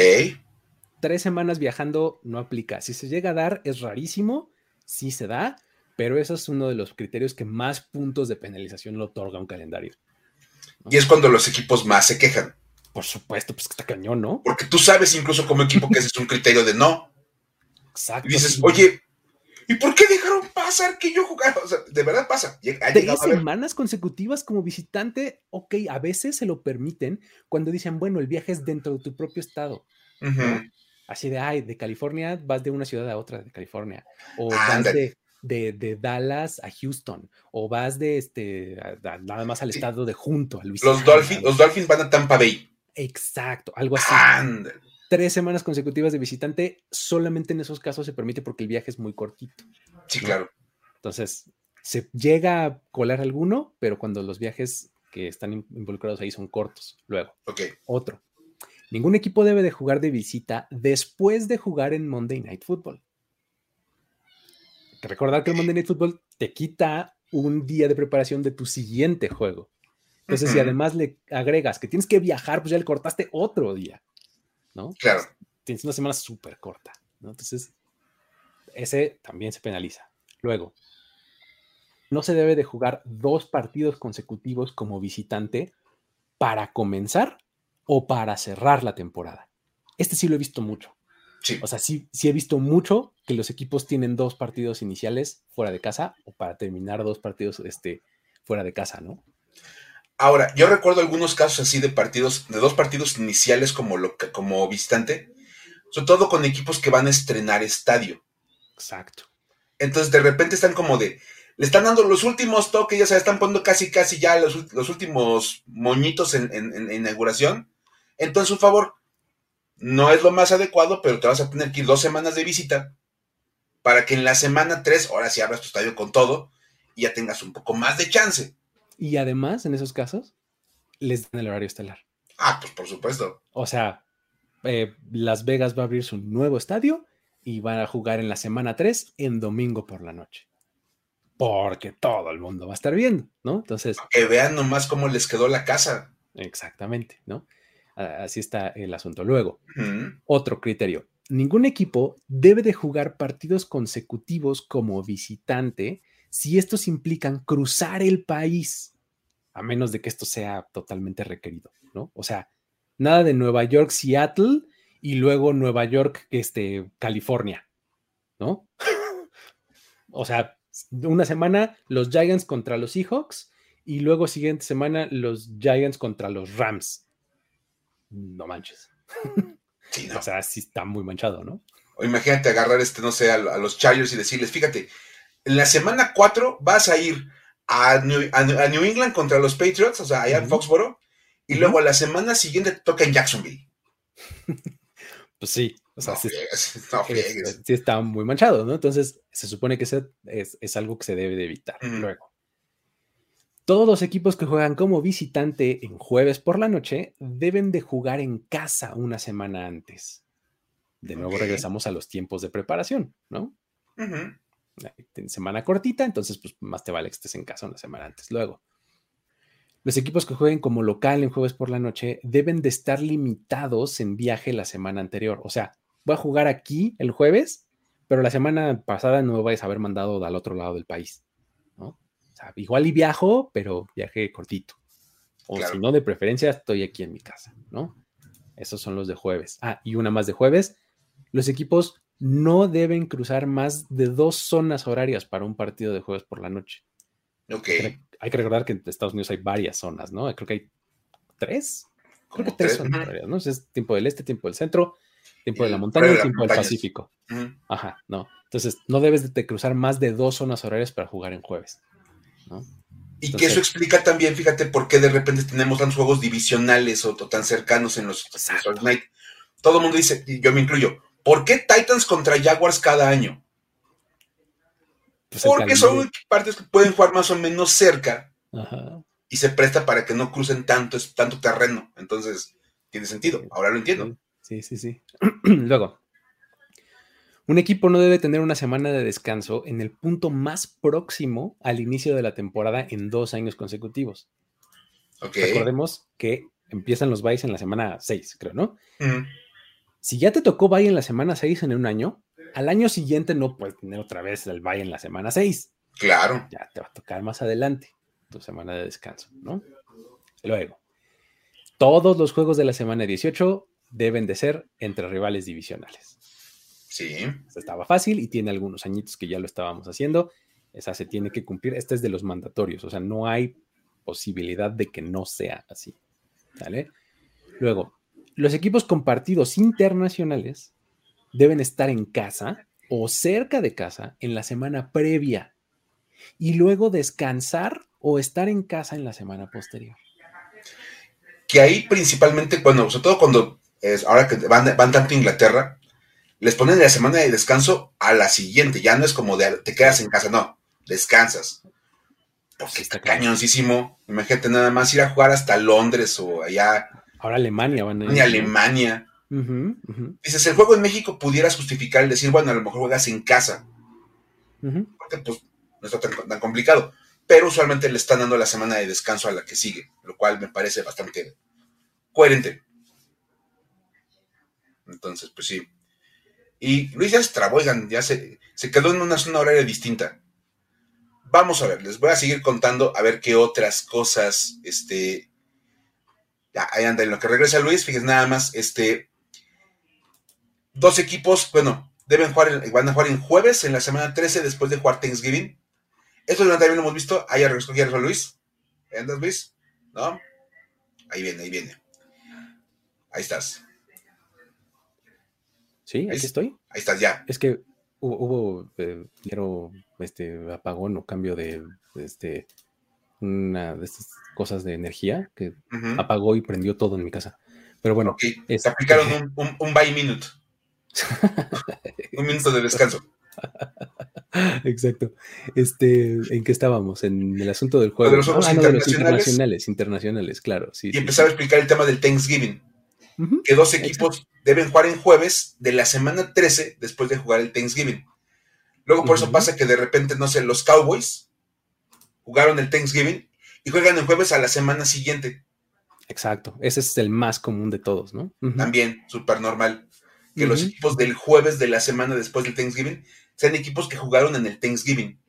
Tres semanas viajando no aplica. Si se llega a dar, es rarísimo. Sí se da, pero eso es uno de los criterios que más puntos de penalización le otorga un calendario. Y es cuando los equipos más se quejan. Por supuesto, pues que está cañón, ¿no? Porque tú sabes incluso como equipo que ese es un criterio de no. Exacto. Y dices, oye, ¿y por qué dejaron pasar que yo jugara? O sea, de verdad pasa. Tres semanas consecutivas como visitante, ok, a veces se lo permiten cuando dicen, bueno, el viaje es dentro de tu propio estado. Así de, ay, de California vas de una ciudad a otra de California. O vas de, de, Dallas a Houston. O vas de este, nada más al estado de junto. los, Dolphins, los Dolphins van a Tampa Bay. Exacto, algo así. Tres semanas consecutivas de visitante, solamente en esos casos se permite porque el viaje es muy cortito. Sí, claro. Entonces, se llega a colar alguno, pero cuando los viajes que están involucrados ahí son cortos. Luego, otro. Ningún equipo debe de jugar de visita después de jugar en Monday Night Football. que recordar que el Monday Night Football te quita un día de preparación de tu siguiente juego. Entonces, si además le agregas que tienes que viajar, pues ya le cortaste otro día, ¿no? Claro. Tienes una semana súper corta, ¿no? Entonces, ese también se penaliza. Luego, no se debe de jugar dos partidos consecutivos como visitante para comenzar o para cerrar la temporada. Este sí lo he visto mucho. Sí. O sea, sí, sí he visto mucho que los equipos tienen dos partidos iniciales fuera de casa o para terminar dos partidos este, fuera de casa, ¿no? Ahora, yo recuerdo algunos casos así de partidos, de dos partidos iniciales como, lo, como visitante, sobre todo con equipos que van a estrenar estadio. Exacto. Entonces, de repente están como de, le están dando los últimos toques, ya se están poniendo casi, casi ya los, últimos moñitos en, en, inauguración. Entonces, por favor, no es lo más adecuado, pero te vas a tener que ir dos semanas de visita para que en la semana tres, ahora sí abras tu estadio con todo y ya tengas un poco más de chance. Y además, en esos casos, les dan el horario estelar. Ah, pues por supuesto. O sea, eh, Las Vegas va a abrir su nuevo estadio y van a jugar en la semana 3 en domingo por la noche. Porque todo el mundo va a estar viendo, ¿no? Entonces. Que vean nomás cómo les quedó la casa. Exactamente, ¿no? Así está el asunto. Luego, otro criterio. Ningún equipo debe de jugar partidos consecutivos como visitante si estos implican cruzar el país, a menos de que esto sea totalmente requerido, ¿no? O sea, nada de Nueva York, Seattle y luego Nueva York, este, California, ¿no? o sea, una semana los Giants contra los Seahawks y luego siguiente semana los Giants contra los Rams. No manches. O sea, sí está muy manchado, ¿no? O imagínate agarrar este, no sé, a, a los Chargers y decirles, fíjate, en la semana 4 vas a ir a New, England contra los Patriots, o sea, allá en Foxboro, y luego a la semana siguiente te toca en Jacksonville. pues sí, o sea, sí, está muy manchado, ¿no? Entonces, se supone que es, es, algo que se debe de evitar. Luego, todos los equipos que juegan como visitante en jueves por la noche deben de jugar en casa una semana antes. De nuevo regresamos a los tiempos de preparación, ¿no? Semana cortita, entonces pues más te vale que estés en casa una semana antes. Luego, Los equipos que jueguen como local en jueves por la noche deben de estar limitados en viaje la semana anterior. O sea, voy a jugar aquí el jueves, pero la semana pasada no me vais a haber mandado al otro lado del país. ¿no? O sea, igual y viajo, pero viaje cortito. O si no, de preferencia, estoy aquí en mi casa, ¿no? Esos son los de jueves. Ah, y una más de jueves. Los equipos no deben cruzar más de dos zonas horarias para un partido de jueves por la noche. Ok. Hay que recordar que en Estados Unidos hay varias zonas, ¿no? Creo que hay tres. Creo que tres, zonas horarias, ¿no? Es tiempo del este, tiempo del centro, tiempo de la montaña y tiempo del Pacífico. Ajá, no. Entonces, no debes de cruzar más de dos zonas horarias para jugar en jueves, ¿no? Y que eso explica también, fíjate, por qué de repente tenemos tantos juegos divisionales o, tan cercanos en los, en Night. Todo el mundo dice, y yo me incluyo, ¿por qué Titans contra Jaguars cada año? Pues Porque son partes que pueden jugar más o menos cerca y se presta para que no crucen tanto, tanto terreno. Entonces, tiene sentido. Ahora lo entiendo. Sí, sí, sí. Luego, un equipo no debe tener una semana de descanso en el punto más próximo al inicio de la temporada en dos años consecutivos. Recordemos que empiezan los byes en la semana 6, creo, ¿no? Si ya te tocó bye en la semana 6 en un año, al año siguiente no puedes tener otra vez el bye en la semana 6. Claro. Ya te va a tocar más adelante tu semana de descanso, ¿no? Luego, todos los juegos de la semana 18 deben de ser entre rivales divisionales. Sí. estaba fácil y tiene algunos añitos que ya lo estábamos haciendo. Esa se tiene que cumplir. Este es de los mandatorios, o sea, no hay posibilidad de que no sea así. ¿Vale? Luego, los equipos con partidos internacionales deben estar en casa o cerca de casa en la semana previa y luego descansar o estar en casa en la semana posterior. Que ahí principalmente, cuando, sobre todo cuando es, ahora que van, van tanto a Inglaterra, les ponen la semana de descanso a la siguiente, ya no es como de te quedas en casa, no, descansas. Porque está cañoncísimo. Imagínate nada más ir a jugar hasta Londres o allá. Ahora Alemania van a ir. Alemania. Dices, el juego en México pudieras justificar el decir, bueno, a lo mejor juegas en casa. Porque pues no está tan, complicado. Pero usualmente le están dando la semana de descanso a la que sigue, lo cual me parece bastante coherente. Entonces, pues sí. Y Luis ya se trabó, ya se, se quedó en una zona horaria distinta. Vamos a ver, les voy a seguir contando a ver qué otras cosas, este, anda, en lo que regresa Luis, fíjense nada más, este, dos equipos, bueno, deben jugar, van a jugar en jueves, en la semana 13, después de jugar Thanksgiving. Esto también lo hemos visto. Ahí regresó, ya Luis. ¿Ahí andas, Luis? ¿No? Ahí viene, ahí viene. Ahí estás. Sí, ahí, estoy. Ahí estás ya. Es que hubo, eh, este apagón o cambio de, este una de estas cosas de energía que apagó y prendió todo en mi casa. Pero bueno. Se este aplicaron un, un by minute. Un minuto de descanso. Exacto. Este, ¿en qué estábamos? En el asunto del juego. De los juegos ah, internacionales. internacionales, claro. y empezaba a explicar el tema del Thanksgiving. que dos equipos deben jugar en jueves de la semana 13 después de jugar el Thanksgiving. Luego por eso pasa que de repente, no sé, los Cowboys jugaron el Thanksgiving y juegan el jueves a la semana siguiente. Exacto. Ese es el más común de todos, ¿no? También, súper normal que los equipos del jueves de la semana después del Thanksgiving sean equipos que jugaron en el Thanksgiving.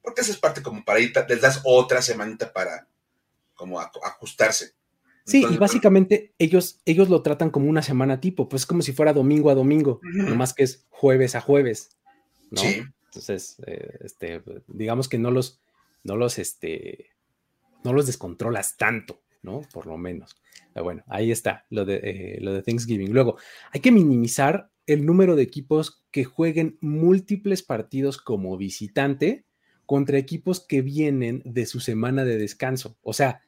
Porque esa es parte como para ir, les das otra semanita para como ajustarse. Sí, y básicamente ellos, ellos lo tratan como una semana tipo, pues como si fuera domingo a domingo, nomás que es jueves a jueves, ¿no? Entonces, eh, este, digamos que no los, no los, este, no los descontrolas tanto, ¿no? Por lo menos. bueno, ahí está lo de, eh, lo de Thanksgiving. Luego, hay que minimizar el número de equipos que jueguen múltiples partidos como visitante contra equipos que vienen de su semana de descanso. O sea,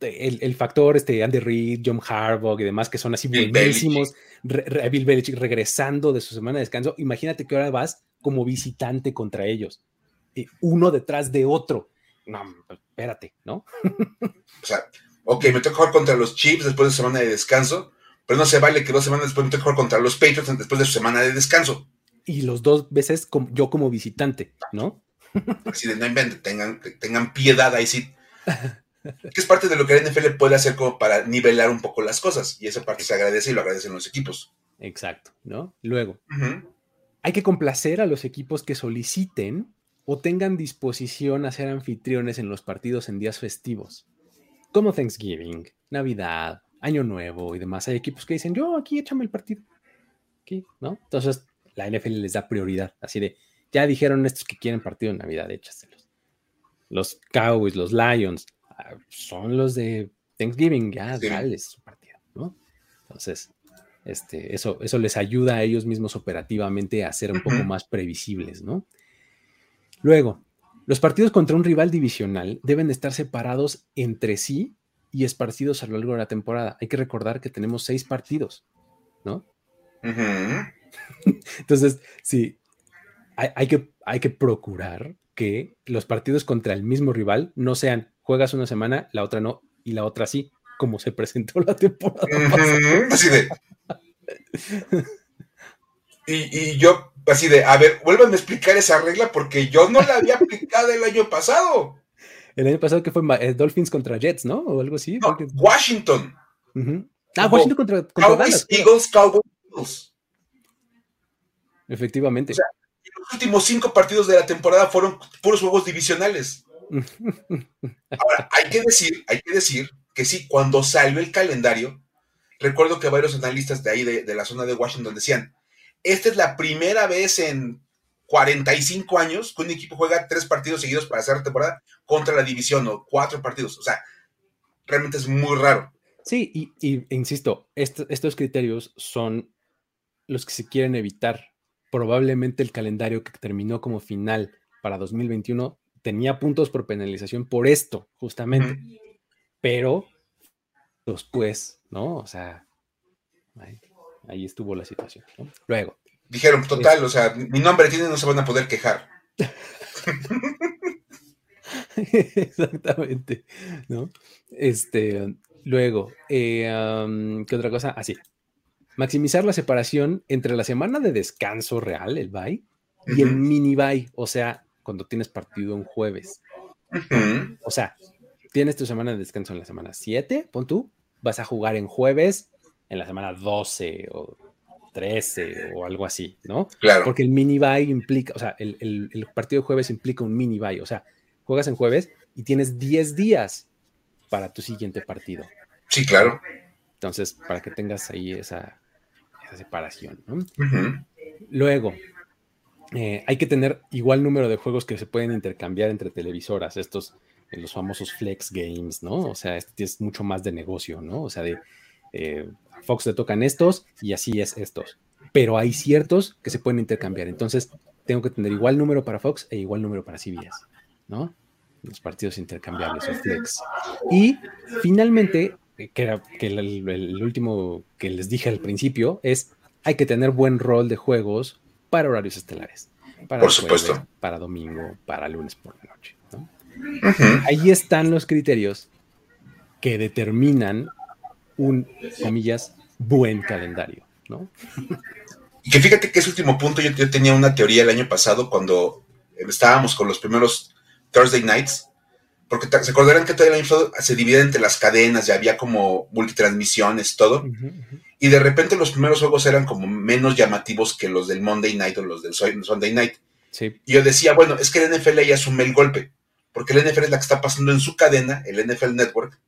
el, factor este, Andy Reid, John Harbaugh y demás que son así buenísimos, Bill Belichick regresando de su semana de descanso. Imagínate que ahora vas como visitante contra ellos, uno detrás de otro no, espérate, ¿no? o sea, ok, me toca jugar contra los Chiefs después de semana de descanso, pero no se vale que dos semanas después me toque jugar contra los Patriots después de su semana de descanso. Y los dos veces yo como visitante, ¿no? Así de no inventen, tengan, tengan piedad ahí sí. que es parte de lo que la NFL puede hacer como para nivelar un poco las cosas. Y esa parte se agradece y lo agradecen los equipos. Exacto, ¿no? Luego, hay que complacer a los equipos que soliciten o tengan disposición a ser anfitriones en los partidos en días festivos, como Thanksgiving, Navidad, Año Nuevo y demás. Hay equipos que dicen, yo aquí échame el partido. Aquí, ¿no? Entonces, la NFL les da prioridad, así de, ya dijeron estos que quieren partido en Navidad, échaselos. Los Cowboys, los Lions, ah, son los de Thanksgiving, ya, dale su partido, ¿no? Entonces, este, eso, eso les ayuda a ellos mismos operativamente a ser un poco más previsibles, ¿no? Luego, los partidos contra un rival divisional deben estar separados entre sí y esparcidos a lo largo de la temporada. Hay que recordar que tenemos seis partidos, ¿no? Entonces, sí, hay, que, hay que procurar que los partidos contra el mismo rival no sean juegas una semana, la otra no, y la otra sí, como se presentó la temporada. Así de. y, yo, así de, a ver, vuélvanme a explicar esa regla porque yo no la había aplicado el año pasado. El año pasado que fue eh, Dolphins contra Jets, ¿no? O algo así. Washington. Ah, Washington contra, Cowboys, Eagles, Cowboys, Eagles. Efectivamente. O sea, los últimos cinco partidos de la temporada fueron puros juegos divisionales. Ahora, hay que decir, hay que decir que sí, cuando salió el calendario, recuerdo que varios analistas de ahí, de, la zona de Washington, decían, esta es la primera vez en 45 años que un equipo juega tres partidos seguidos para hacer temporada contra la división o cuatro partidos. O sea, realmente es muy raro. Sí, y, insisto, estos criterios son los que se quieren evitar. Probablemente el calendario que terminó como final para 2021 tenía puntos por penalización por esto, justamente. Pero después, ¿no? O sea, ahí, estuvo la situación. Luego. Dijeron, total, o sea, mi nombre tiene, no se van a poder quejar. Exactamente, ¿no? Este, luego, eh, ¿qué otra cosa? Así. Ah, Maximizar la separación entre la semana de descanso real, el bye, y el mini bye, o sea, cuando tienes partido un jueves. O sea, tienes tu semana de descanso en la semana 7, pon tú, vas a jugar en jueves, en la semana 12 o 13 o algo así, ¿no? Claro. Porque el mini buy implica, o sea, el, partido de jueves implica un mini buy, o sea, juegas en jueves y tienes 10 días para tu siguiente partido. Sí, claro. Entonces, para que tengas ahí esa, separación, ¿no? Luego, eh, hay que tener igual número de juegos que se pueden intercambiar entre televisoras, estos los famosos flex games, ¿no? O sea, este es mucho más de negocio, ¿no? O sea, de eh, Fox le tocan estos y así es estos. Pero hay ciertos que se pueden intercambiar. Entonces, tengo que tener igual número para Fox e igual número para CBS, ¿no? Los partidos intercambiables o flex. Y finalmente, eh, que, que el, último que les dije al principio es, hay que tener buen rol de juegos para horarios estelares. Para por supuesto. para domingo, para lunes por la noche. Ahí están los criterios que determinan un, comillas, buen calendario, ¿no? Y que fíjate que ese último punto yo, tenía una teoría el año pasado cuando estábamos con los primeros Thursday Nights, porque se acordarán que todo el año se divide entre las cadenas, ya había como multitransmisiones, todo, y de repente los primeros juegos eran como menos llamativos que los del Monday Night o los del Sunday Night. Y yo decía, bueno, es que el NFL ya asume el golpe porque el NFL es la que está pasando en su cadena, el NFL Network,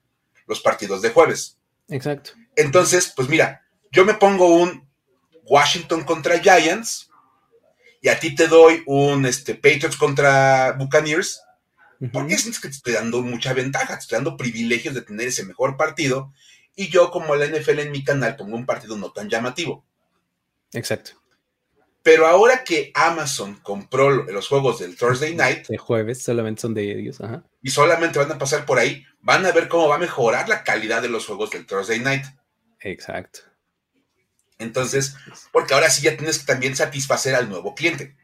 los partidos de jueves. Exacto. Entonces, pues mira, yo me pongo un Washington contra Giants y a ti te doy un este, Patriots contra Buccaneers. Porque es que te estoy dando mucha ventaja, te estoy dando privilegios de tener ese mejor partido. Y yo, como el NFL en mi canal, pongo un partido no tan llamativo. Exacto. Pero ahora que Amazon compró los juegos del Thursday Night. De jueves, solamente son de ellos. Y solamente van a pasar por ahí. Van a ver cómo va a mejorar la calidad de los juegos del Thursday Night. Exacto. Entonces, porque ahora sí ya tienes que también satisfacer al nuevo cliente.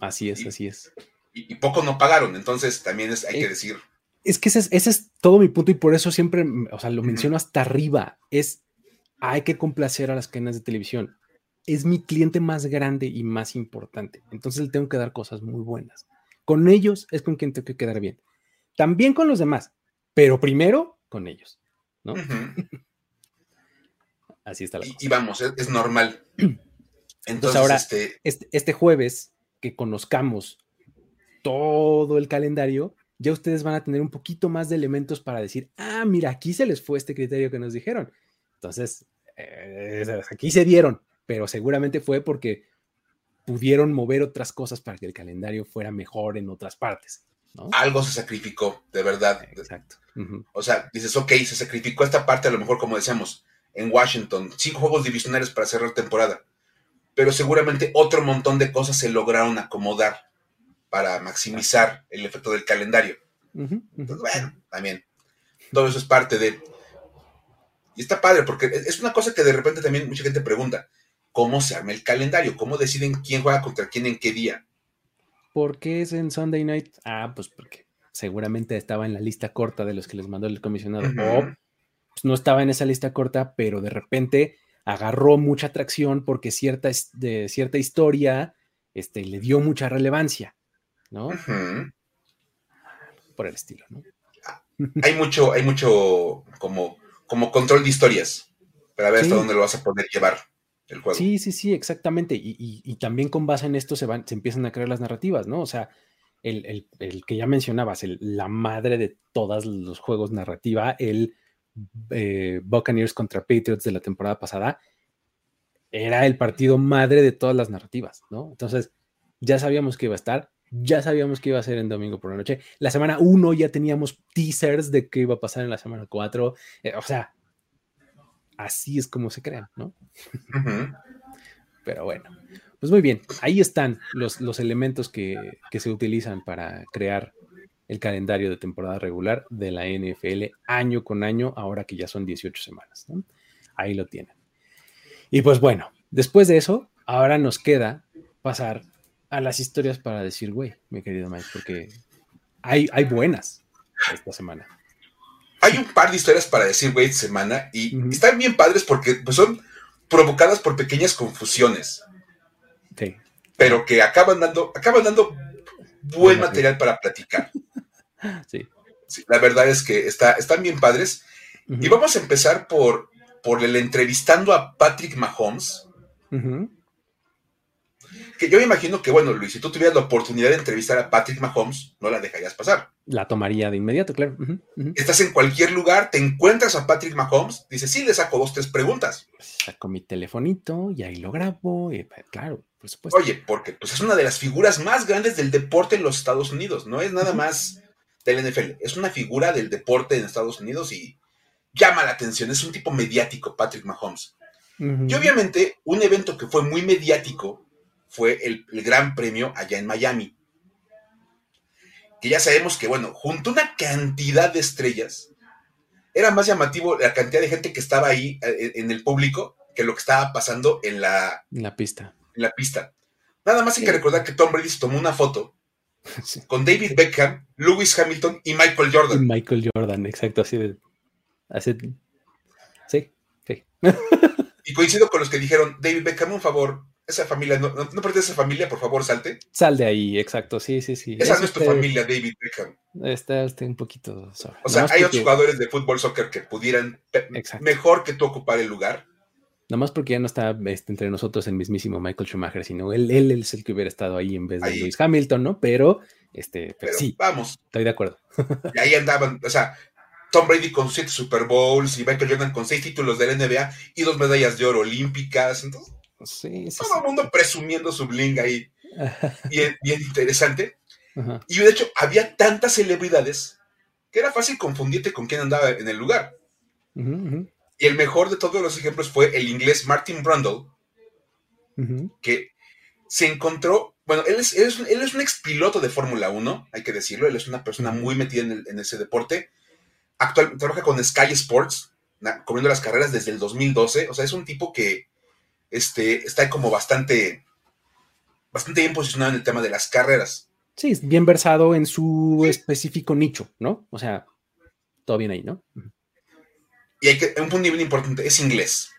Así es, así es. Y, poco no pagaron, entonces también es, hay que eh, decir. Es que ese es, ese es, todo mi punto y por eso siempre, o sea, lo menciono hasta arriba. Es hay que complacer a las cadenas de televisión. Es mi cliente más grande y más importante. Entonces le tengo que dar cosas muy buenas. Con ellos es con quien tengo que quedar bien. También con los demás, pero primero con ellos, ¿no? Así está la y, Y vamos, es, normal. Entonces, ahora, este... este... Este, jueves que conozcamos todo el calendario, ya ustedes van a tener un poquito más de elementos para decir, ah, mira, aquí se les fue este criterio que nos dijeron. Entonces, eh, aquí se dieron, pero seguramente fue porque pudieron mover otras cosas para que el calendario fuera mejor en otras partes. Algo se sacrificó, de verdad. Exacto. O sea, dices, ok, se sacrificó esta parte, a lo mejor como decíamos, en Washington, cinco juegos divisionales para cerrar temporada, pero seguramente otro montón de cosas se lograron acomodar para maximizar el efecto del calendario. Entonces, bueno, también, todo eso es parte de... Y está padre, porque es una cosa que de repente también mucha gente pregunta, ¿cómo se arma el calendario? ¿Cómo deciden quién juega contra quién en qué día? ¿Por qué es en Sunday Night? Ah, pues porque seguramente estaba en la lista corta de los que les mandó el comisionado. O pues, no estaba en esa lista corta, pero de repente agarró mucha atracción porque cierta, de, cierta historia este, le dio mucha relevancia, ¿no? Por el estilo, ¿no? Hay mucho, hay mucho como, como control de historias para ver hasta dónde lo vas a poder llevar. Sí, sí, sí, exactamente. Y, también con base en esto se, van, se empiezan a crear las narrativas, ¿no? O sea, el, que ya mencionabas, la madre de todos los juegos narrativa, el eh, Buccaneers contra Patriots de la temporada pasada, era el partido madre de todas las narrativas, ¿no? Entonces, ya sabíamos que iba a estar, ya sabíamos que iba a ser en domingo por la noche. La semana 1 ya teníamos teasers de qué iba a pasar en la semana 4. Eh, o sea, así es como se crean, ¿no? Pero bueno, pues muy bien, ahí están los, los elementos que, se utilizan para crear el calendario de temporada regular de la NFL año con año, ahora que ya son 18 semanas. ¿no? Ahí lo tienen. Y pues bueno, después de eso, ahora nos queda pasar a las historias para decir, güey, mi querido Mike, porque hay, hay buenas esta semana hay un par de historias para decir, güey, semana, y están bien padres porque pues, son provocadas por pequeñas confusiones. Sí. Pero que acaban dando, acaban dando buen material para platicar. Sí. La verdad es que está, están bien padres. Y vamos a empezar por, por el entrevistando a Patrick Mahomes que yo me imagino que, bueno, Luis, si tú tuvieras la oportunidad de entrevistar a Patrick Mahomes, no la dejarías pasar. La tomaría de inmediato, claro. Estás en cualquier lugar, te encuentras a Patrick Mahomes, dices, sí, le saco dos, tres preguntas. Saco mi telefonito y ahí lo grabo, y, pues, claro, por supuesto. Oye, porque pues, es una de las figuras más grandes del deporte en los Estados Unidos, no es nada más del NFL, es una figura del deporte en Estados Unidos y llama la atención, es un tipo mediático, Patrick Mahomes. Y obviamente, un evento que fue muy mediático fue el, gran premio allá en Miami. Que ya sabemos que, bueno, junto a una cantidad de estrellas, era más llamativo la cantidad de gente que estaba ahí eh, en el público que lo que estaba pasando en la, la pista. En la pista. Nada más hay que recordar que Tom Brady tomó una foto con David Beckham, Lewis Hamilton y Michael Jordan. Michael Jordan, exacto, así de. sí, sí. y coincido con los que dijeron, David Beckham, un favor, esa familia, no, no, a esa familia, por favor, salte. Sal de ahí, exacto, sí, sí, sí. Esa no es tu familia, David Beckham. Está un poquito... O sea, hay otros jugadores de fútbol, soccer que pudieran mejor que tú ocupar el lugar. Nada más porque ya no está este, entre nosotros el mismísimo Michael Schumacher, sino él, él, es el que hubiera estado ahí en vez de Lewis Hamilton, ¿no? Pero, este, pero, sí, vamos. Estoy de acuerdo. Y ahí andaban, o sea, Tom Brady con siete Super Bowls y Michael Jordan con seis títulos de la NBA y dos medallas de oro olímpicas. Entonces, todo el mundo presumiendo su bling ahí. bien, bien interesante. Y de hecho, había tantas celebridades que era fácil confundirte con quién andaba en el lugar. Y el mejor de todos los ejemplos fue el inglés Martin Brundle, que se encontró, bueno, él es, él es, un ex piloto de Fórmula 1, hay que decirlo, él es una persona muy metida en, ese deporte. Actualmente trabaja con Sky Sports, comiendo las carreras desde el 2012, o sea, es un tipo que este, está como bastante, bastante bien posicionado en el tema de las carreras. Sí, bien versado en su específico nicho, ¿no? O sea, todo bien ahí, ¿no? Y hay que, un punto bien importante, es inglés.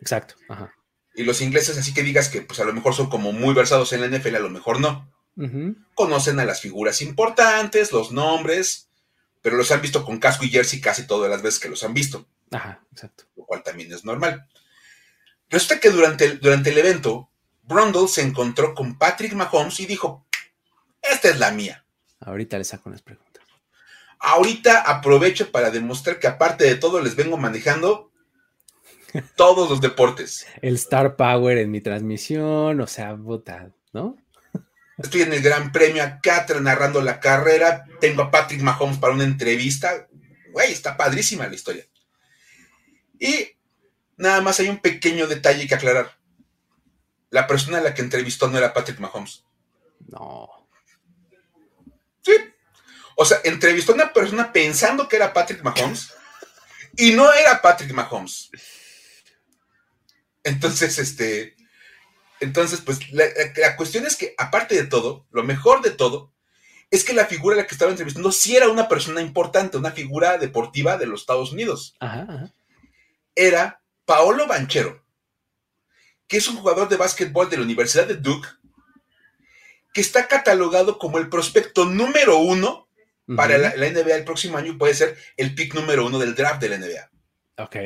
Exacto, ajá. Y los ingleses, así que digas que pues a lo mejor son como muy versados en la NFL, a lo mejor no. conocen a las figuras importantes, los nombres, pero los han visto con casco y jersey casi todas las veces que los han visto. Ajá, exacto. Lo cual también es normal. Resulta que durante el, durante el evento, Brundle se encontró con Patrick Mahomes y dijo, esta es la mía. Ahorita le saco unas preguntas. Ahorita aprovecho para demostrar que aparte de todo les vengo manejando todos los deportes. El Star Power en mi transmisión, o sea, vota, ¿no? Estoy en el Gran Premio acá narrando la carrera. Tengo a Patrick Mahomes para una entrevista. Güey, está padrísima la historia. Y nada más hay un pequeño detalle que aclarar. La persona a la que entrevistó no era Patrick Mahomes. No. Sí. O sea, entrevistó a una persona pensando que era Patrick Mahomes y no era Patrick Mahomes. Entonces, este, entonces, pues la, cuestión es que, aparte de todo, lo mejor de todo, es que la figura a la que estaba entrevistando sí era una persona importante, una figura deportiva de los Estados Unidos. Era Paolo Banchero, que es un jugador de básquetbol de la Universidad de Duke, que está catalogado como el prospecto número uno para la, la, NBA el próximo año y puede ser el pick número uno del draft de la NBA. Ok.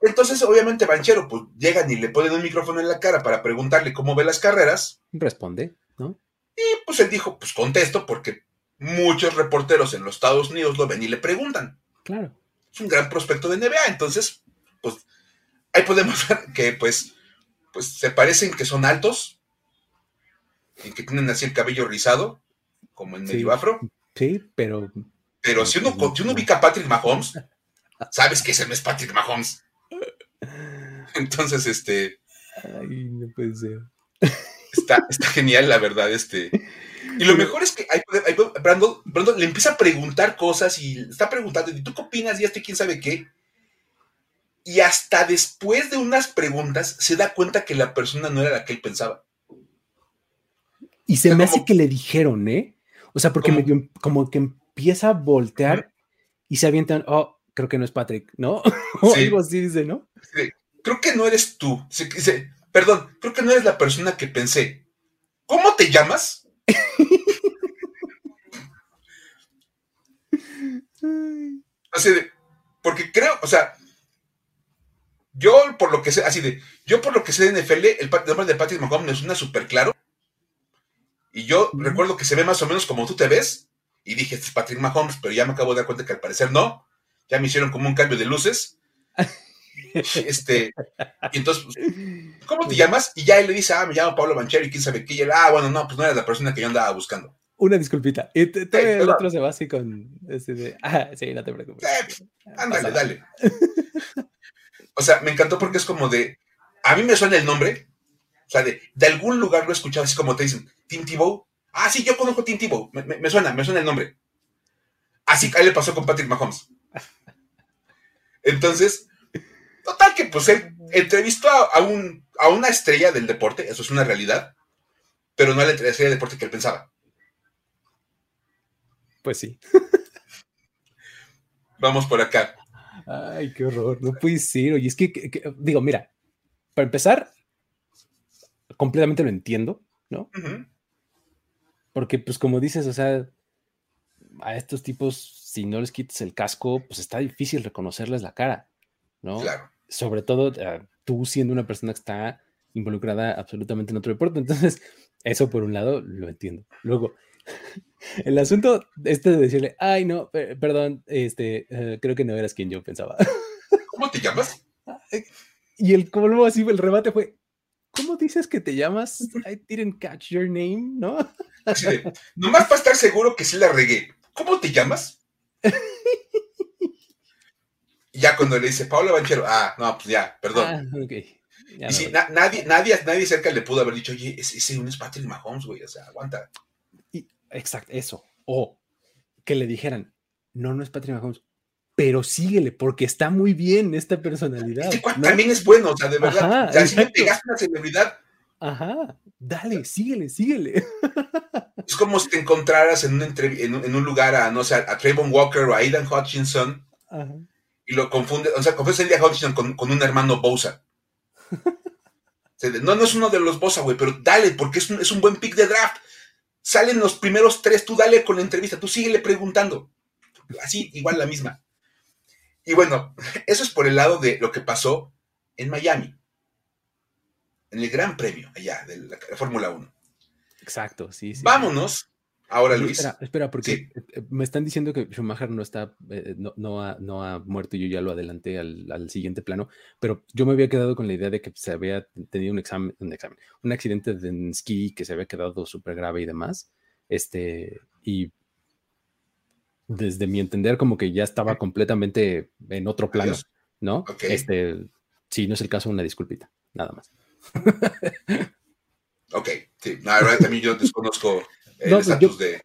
Entonces, obviamente, Banchero, pues llegan y le ponen un micrófono en la cara para preguntarle cómo ve las carreras. Responde, ¿no? Y pues él dijo, pues contesto, porque muchos reporteros en los Estados Unidos lo ven y le preguntan. Claro. Es un gran prospecto de NBA, entonces, pues ahí podemos ver que, pues, pues se parecen que son altos, y que tienen así el cabello rizado, como en medio afro. Sí, pero. Pero si uno, si uno ubica a Patrick Mahomes, sabes que ese no es Patrick Mahomes. Entonces, este. Ay, no puede ser. Está, está genial, la verdad, este. Y lo mejor es que Brandon, le empieza a preguntar cosas y está preguntando, ¿y tú qué opinas? Y este quién sabe qué. Y hasta después de unas preguntas se da cuenta que la persona no era la que él pensaba. Y se me hace que le dijeron, ¿eh? O sea, porque como que empieza a voltear y se avientan, oh, creo que no es Patrick, ¿no? o algo así dice, ¿no? Creo que no eres tú. perdón, creo que no eres la persona que pensé. ¿Cómo te llamas? así de, porque creo, o sea, yo por lo que sé, así de, yo por lo que sé de NFL, el, nombre de Patrick Mahomes me suena súper claro. Y yo recuerdo que se ve más o menos como tú te ves. Y dije, este es Patrick Mahomes, pero ya me acabo de dar cuenta que al parecer no ya me hicieron como un cambio de luces. este, y entonces, pues, ¿cómo te llamas? Y ya él le dice, ah, me llamo Pablo Banchero y quién sabe qué. Y él, ah, bueno, no, pues no eres la persona que yo andaba buscando. Una disculpita. Y el otro se va así con ese de, ah, sí, no te preocupes. Eh, ándale, dale. o sea, me encantó porque es como de, a mí me suena el nombre, o sea, de, de algún lugar lo he escuchado, así como te dicen, Tim Tebow. Ah, sí, yo conozco a Tim Tebow, me, me, suena, me suena el nombre. Así a él le pasó con Patrick Mahomes. Entonces, total que pues él entrevistó a, un, a una estrella del deporte, eso es una realidad, pero no a la estrella del deporte que él pensaba. Pues sí. Vamos por acá. Ay, qué horror. No puede ser. Oye, es que, digo, mira, para empezar, completamente lo entiendo, ¿no? Porque, pues, como dices, o sea, a estos tipos si no les quitas el casco, pues está difícil reconocerles la cara, ¿no? Claro. Sobre todo eh, tú siendo una persona que está involucrada absolutamente en otro deporte. Entonces, eso por un lado lo entiendo. Luego, el asunto este de decirle, ay, no, perdón, este, eh, creo que no eras quien yo pensaba. ¿Cómo te llamas? Y el colmo así, el remate fue, ¿cómo dices que te llamas? I didn't catch your name, ¿no? Así de, nomás para estar seguro que sí la regué. ¿Cómo te llamas? ya cuando le dice Paula Banchero, ah, no, pues ya, perdón. Ah, y si nadie, nadie, nadie cerca le pudo haber dicho, oye, ese no es Patrick Mahomes, güey, o sea, aguanta. Exacto, eso. O que le dijeran, no, no es Patrick Mahomes, pero síguele, porque está muy bien esta personalidad. también es bueno, o sea, de verdad. o sea, si pegaste una celebridad. Ajá, dale, síguele, síguele. Es como si te encontraras en un, en un, lugar a, no sé, a Trayvon Walker o a Aidan Hutchinson y lo confunde, o sea, confunde a Aidan Hutchinson con, un hermano Bosa. no, no es uno de los Bosa, güey, pero dale, porque es un, es un buen pick de draft. Salen los primeros tres, tú dale con la entrevista, tú síguele preguntando. Así, igual la misma. Y bueno, eso es por el lado de lo que pasó en Miami, en el Gran Premio allá de la, Fórmula 1. Exacto, sí, sí. Vámonos Ahora, Luis. Espera, espera porque eh, eh, me están diciendo que Schumacher no está, eh, no, ha, no, ha, muerto y yo ya lo adelanté al, siguiente plano, pero yo me había quedado con la idea de que se había tenido un examen, un examen, un accidente de esquí que se había quedado súper grave y demás, este, y desde mi entender como que ya estaba completamente en otro plano, ¿no? Este, si no es el caso, una disculpita, nada más. ok, sí, la verdad también yo desconozco no, pues de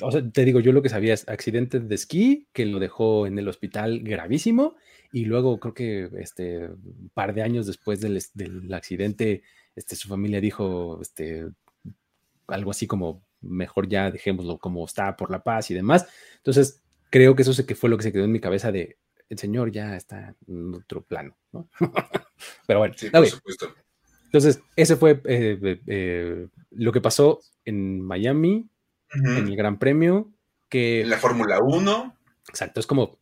O sea, te digo, yo lo que sabía es accidente de esquí que lo dejó en el hospital gravísimo y luego creo que este un par de años después del, accidente, este, su familia dijo este, algo así como mejor ya dejémoslo como está por la paz y demás. Entonces, creo que eso sé que fue lo que se quedó en mi cabeza de el señor ya está en otro plano, ¿no? Pero bueno, sí, por supuesto. Entonces, ese fue eh, eh, lo que pasó en Miami, en el Gran Premio, que... En la Fórmula 1. Exacto, es como,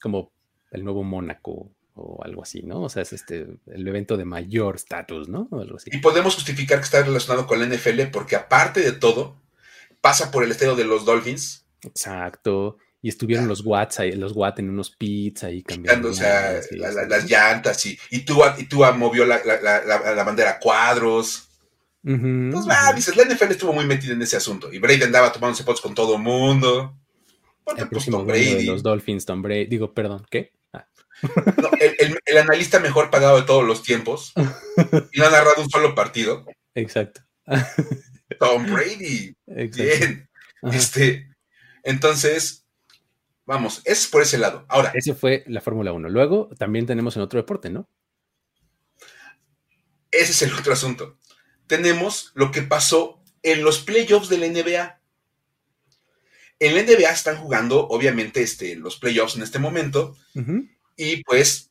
como el nuevo Mónaco o algo así, ¿no? O sea, es este, el evento de mayor estatus, ¿no? algo así. Y podemos justificar que está relacionado con la NFL porque aparte de todo, pasa por el estadio de los Dolphins. Exacto y estuvieron los Watts ahí, los Watts en unos pits ahí cambiando. O sea, las llantas y, y tú, y tú movió la, la, bandera a cuadros. Entonces, va, dices, la NFL estuvo muy metida en ese asunto y Brady andaba tomándose fotos con todo el mundo. el pues, próximo Brady. De los Dolphins, Tom Brady. Digo, perdón, ¿qué? Ah. No, el, el, analista mejor pagado de todos los tiempos y no ha narrado un solo partido. Exacto. Tom Brady. Bien. Este, entonces, Vamos, es por ese lado. Ahora. Ese fue la Fórmula 1. Luego también tenemos en otro deporte, ¿no? Ese es el otro asunto. Tenemos lo que pasó en los playoffs de la NBA. En la NBA están jugando, obviamente, este, los playoffs en este momento. Y pues,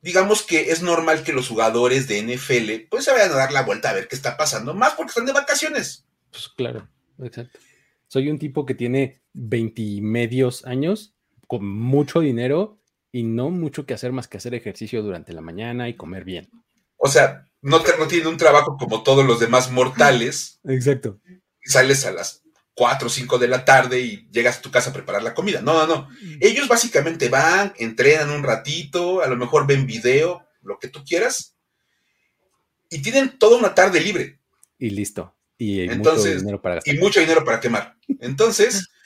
digamos que es normal que los jugadores de NFL pues se vayan a dar la vuelta a ver qué está pasando, más porque están de vacaciones. Pues claro, exacto. Soy un tipo que tiene 20 medios años, con mucho dinero y no mucho que hacer más que hacer ejercicio durante la mañana y comer bien. O sea, no, te, no tiene un trabajo como todos los demás mortales. Exacto. sales a las 4 o 5 de la tarde y llegas a tu casa a preparar la comida. No, no, no. Mm. Ellos básicamente van, entrenan un ratito, a lo mejor ven video, lo que tú quieras, y tienen toda una tarde libre. Y listo. Y mucho dinero para Y mucho dinero para quemar. Entonces,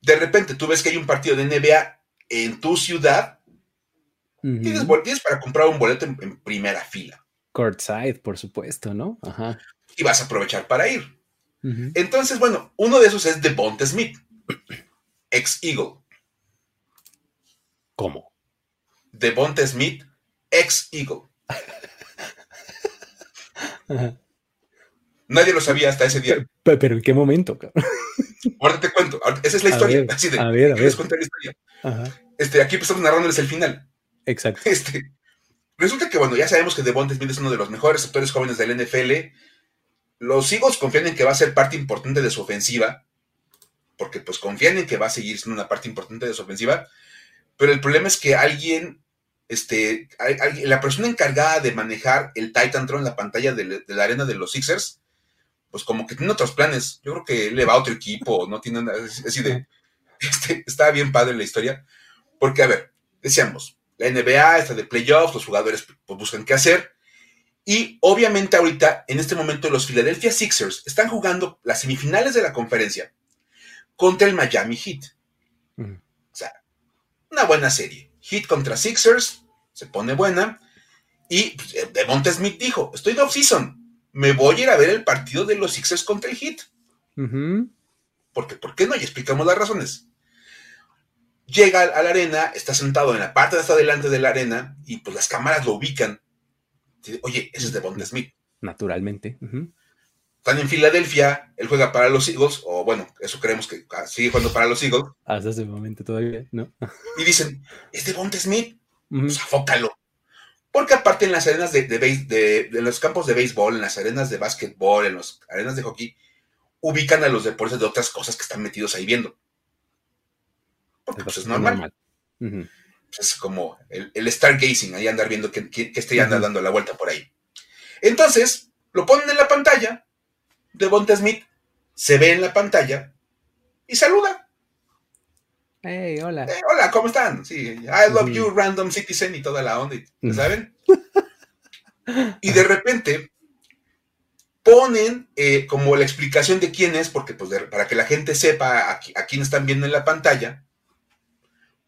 de repente tú ves que hay un partido de NBA en tu ciudad, tienes, para comprar un boleto en, primera fila. Courtside, por supuesto, ¿no? Ajá. Y vas a aprovechar para ir. Entonces, bueno, uno de esos es Devonta Smith, ex Eagle. ¿Cómo? Devonta Smith, ex Eagle. Nadie lo sabía hasta ese día. Pero, ¿en qué momento? Ahora te cuento. Esa es la historia. así de, a ver, a ver. contar la historia. Este, aquí estamos narrándoles el final. Exacto. Este, resulta que, bueno, ya sabemos que Devonta Smith es uno de los mejores actores jóvenes del NFL. Los Eagles confían en que va a ser parte importante de su ofensiva, porque pues confían en que va a seguir siendo una parte importante de su ofensiva. Pero el problema es que alguien, este, la persona encargada de manejar el Titan Tron en la pantalla de la arena de los Sixers, pues como que tiene otros planes. Yo creo que le va a otro equipo, no tiene nada así de. Este, está bien padre la historia. Porque, a ver, decíamos, la NBA está de playoffs, los jugadores pues, buscan qué hacer. Y obviamente ahorita, en este momento, los Philadelphia Sixers están jugando las semifinales de la conferencia contra el Miami Heat. O sea, una buena serie. Heat contra Sixers, se pone buena. Y pues, eh, Devonta Smith dijo, estoy de off-season, me voy a ir a ver el partido de los Sixers contra el Heat. Porque, ¿por qué no? Y explicamos las razones. Llega a la arena, está sentado en la parte de hasta adelante de la arena y pues las cámaras lo ubican. Oye, ese es de Bond Smith. Naturalmente. Están en Filadelfia, él juega para los Eagles, o bueno, eso creemos que sigue jugando para los Eagles. Hasta ese momento todavía, ¿no? y dicen, es de Bond Smith, pues afócalo. Porque aparte en las arenas de, de, de, los campos de béisbol, en las arenas de básquetbol, en las arenas de hockey, ubican a los deportes de otras cosas que están metidos ahí viendo. Porque pues, es normal. Pues, es como el, el, stargazing, ahí andar viendo que, que, que anda dando la vuelta por ahí. Entonces, lo ponen en la pantalla, Devonta Smith se ve en la pantalla y saluda. Hey, hola. hola, ¿cómo están? Sí, I love you, random citizen y toda la onda, ¿saben? y de repente ponen eh, como la explicación de quién es, porque pues para que la gente sepa a, quién están viendo en la pantalla,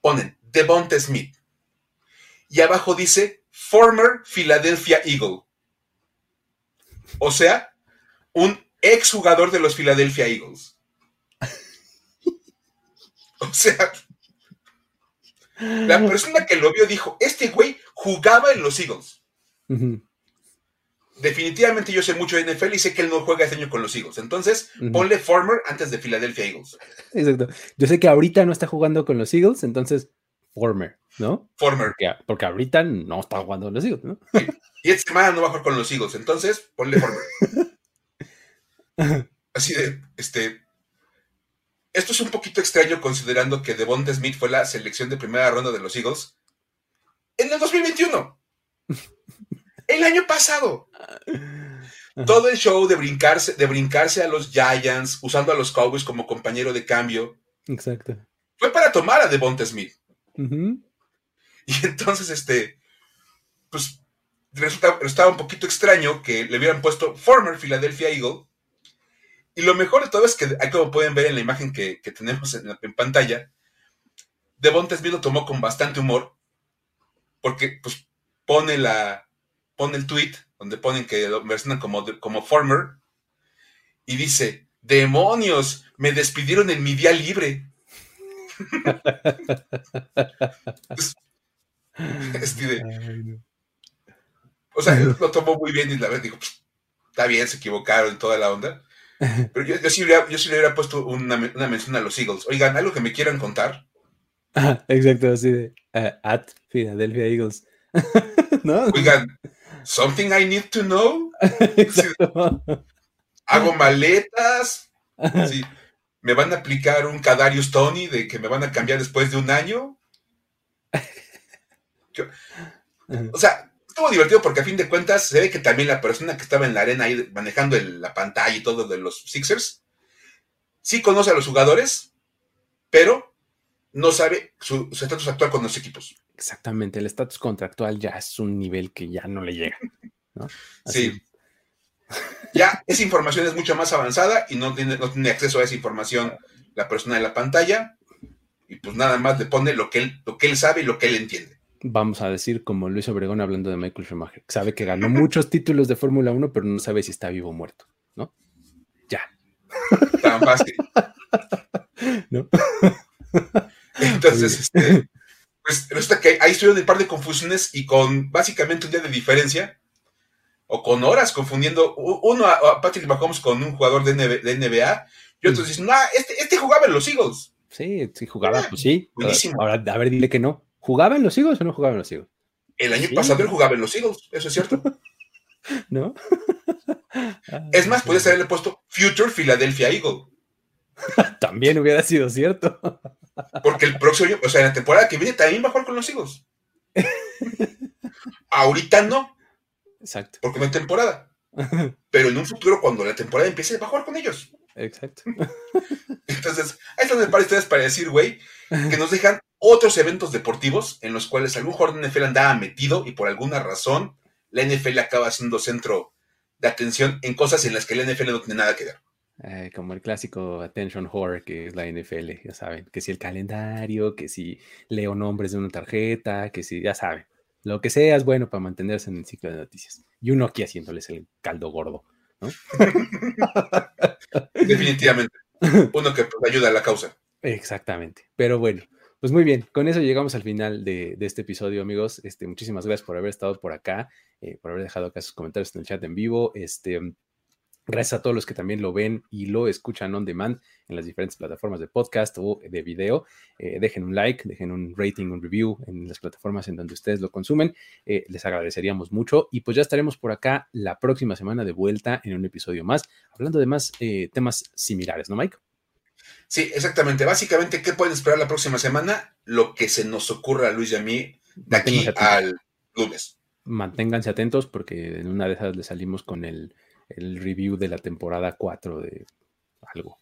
ponen Devonta Smith. Y abajo dice former Philadelphia Eagle. O sea, un ex jugador de los Philadelphia Eagles. O sea, la persona que lo vio dijo, este güey jugaba en los Eagles. Definitivamente yo sé mucho de NFL y sé que él no juega este año con los Eagles. Entonces, ponle former antes de Philadelphia Eagles. Exacto. Yo sé que ahorita no está jugando con los Eagles, entonces former, ¿no? Former. Porque, ahorita no está jugando con los Eagles, ¿no? Y esta semana no va a jugar con los Eagles, entonces ponle former. Así de, este, esto es un poquito extraño considerando que Devonta Smith fue la selección de primera ronda de los Eagles en el 2021. el año pasado. Todo el show de brincarse, de brincarse a los Giants, usando a los Cowboys como compañero de cambio. Exacto. Fue para tomar a Devonta Smith. Y entonces, este, pues, resulta, estaba un poquito extraño que le hubieran puesto former Philadelphia Eagle y lo mejor de todo es que, como pueden ver en la imagen que, tenemos en, en, pantalla, Devonta Smith lo tomó con bastante humor, porque pues pone la pone el tweet donde ponen que lo versionan como, como former y dice, demonios, me despidieron en mi día libre. O sea, lo tomó muy bien y la vez dijo, pues, está bien, se equivocaron en toda la onda. Pero yo, sí, le hubiera puesto una, mención a los Eagles. Oigan, algo que me quieran contar. exacto, así de uh, at Philadelphia Eagles. ¿No? Oigan, something I need to know. hago maletas. me van a aplicar un Cadarius Tony de que me van a cambiar después de un año. o sea, estuvo divertido porque a fin de cuentas se ve que también la persona que estaba en la arena ahí manejando la pantalla y todo de los Sixers, sí conoce a los jugadores, pero no sabe su estatus actual con los equipos. Exactamente, el estatus contractual ya es un nivel que ya no le llega. Sí. Ya esa información es mucho más avanzada y no tiene, no tiene acceso a esa información la persona en la pantalla y pues nada más le pone lo que él, lo que él sabe y lo que él entiende vamos a decir, como Luis Obregón hablando de Michael Schumacher, sabe que ganó muchos títulos de Fórmula 1, pero no sabe si está vivo o muerto, ¿no? Ya. Tan fácil. ¿No? Entonces, este, pues resulta que ahí estuvieron un par de confusiones y con básicamente un día de diferencia, o con horas confundiendo uno a, Patrick Mahomes con un jugador de, NBA, y otros dicen, no, este, este, jugaba en los Eagles. Sí, sí jugaba, ah, pues sí. Buenísimo. Ahora, a ver, dile que no. ¿Jugaba en los Eagles o no jugaba en los Eagles? El año pasado él jugaba en los Eagles, eso es cierto. ¿No? es más, puedes haberle puesto Future Philadelphia Eagle. también hubiera sido cierto. Porque el próximo año, o sea, en la temporada que viene también va a jugar con los Eagles. Ahorita no. Exacto. Porque no hay temporada. Pero en un futuro, cuando la temporada empiece, va a jugar con ellos. Exacto. Entonces, ahí están par ustedes para decir, güey, que nos dejan otros eventos deportivos en los cuales algún jugador de NFL andaba metido y por alguna razón la NFL acaba siendo centro de atención en cosas en las que la NFL no tiene nada que ver. Eh, como el clásico attention horror que es la NFL, ya saben, que si el calendario, que si leo nombres de una tarjeta, que si, ya saben, lo que sea es bueno para mantenerse en el ciclo de noticias. Y uno aquí haciéndoles el caldo gordo, ¿no? Definitivamente. Uno que pues, ayuda a la causa. Exactamente. Pero bueno, pues muy bien, con eso llegamos al final de, este episodio, amigos. Este, muchísimas gracias por haber estado por acá, eh, por haber dejado acá sus comentarios en el chat en vivo. Este, Gracias a todos los que también lo ven y lo escuchan on demand en las diferentes plataformas de podcast o de video. Eh, dejen un like, dejen un rating, un review en las plataformas en donde ustedes lo consumen. Eh, les agradeceríamos mucho. Y pues ya estaremos por acá la próxima semana de vuelta en un episodio más, hablando de más eh, temas similares, ¿no, Mike? Sí, exactamente. Básicamente, ¿qué pueden esperar la próxima semana? Lo que se nos ocurra a Luis y a mí de aquí al lunes. Manténganse atentos porque en una de esas le salimos con el el review de la temporada 4 de algo.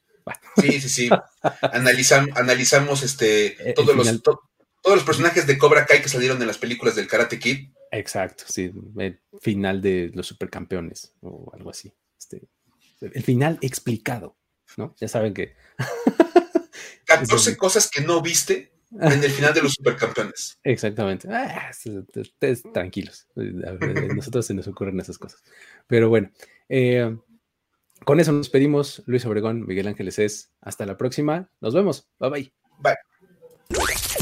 Sí, sí, sí. analizamos este, todos, los, todos los personajes de Cobra Kai que salieron en las películas del Karate Kid. Exacto, sí. El final de los supercampeones o algo así. Este, el final explicado, ¿no? Ya saben que. 14 cosas que no viste en el final de los supercampeones. Exactamente. Ah, tranquilos. A nosotros se nos ocurren esas cosas. Pero bueno, eh, con eso nos pedimos. Luis Obregón, Miguel Ángeles es. Hasta la próxima. Nos vemos. Bye bye. Bye.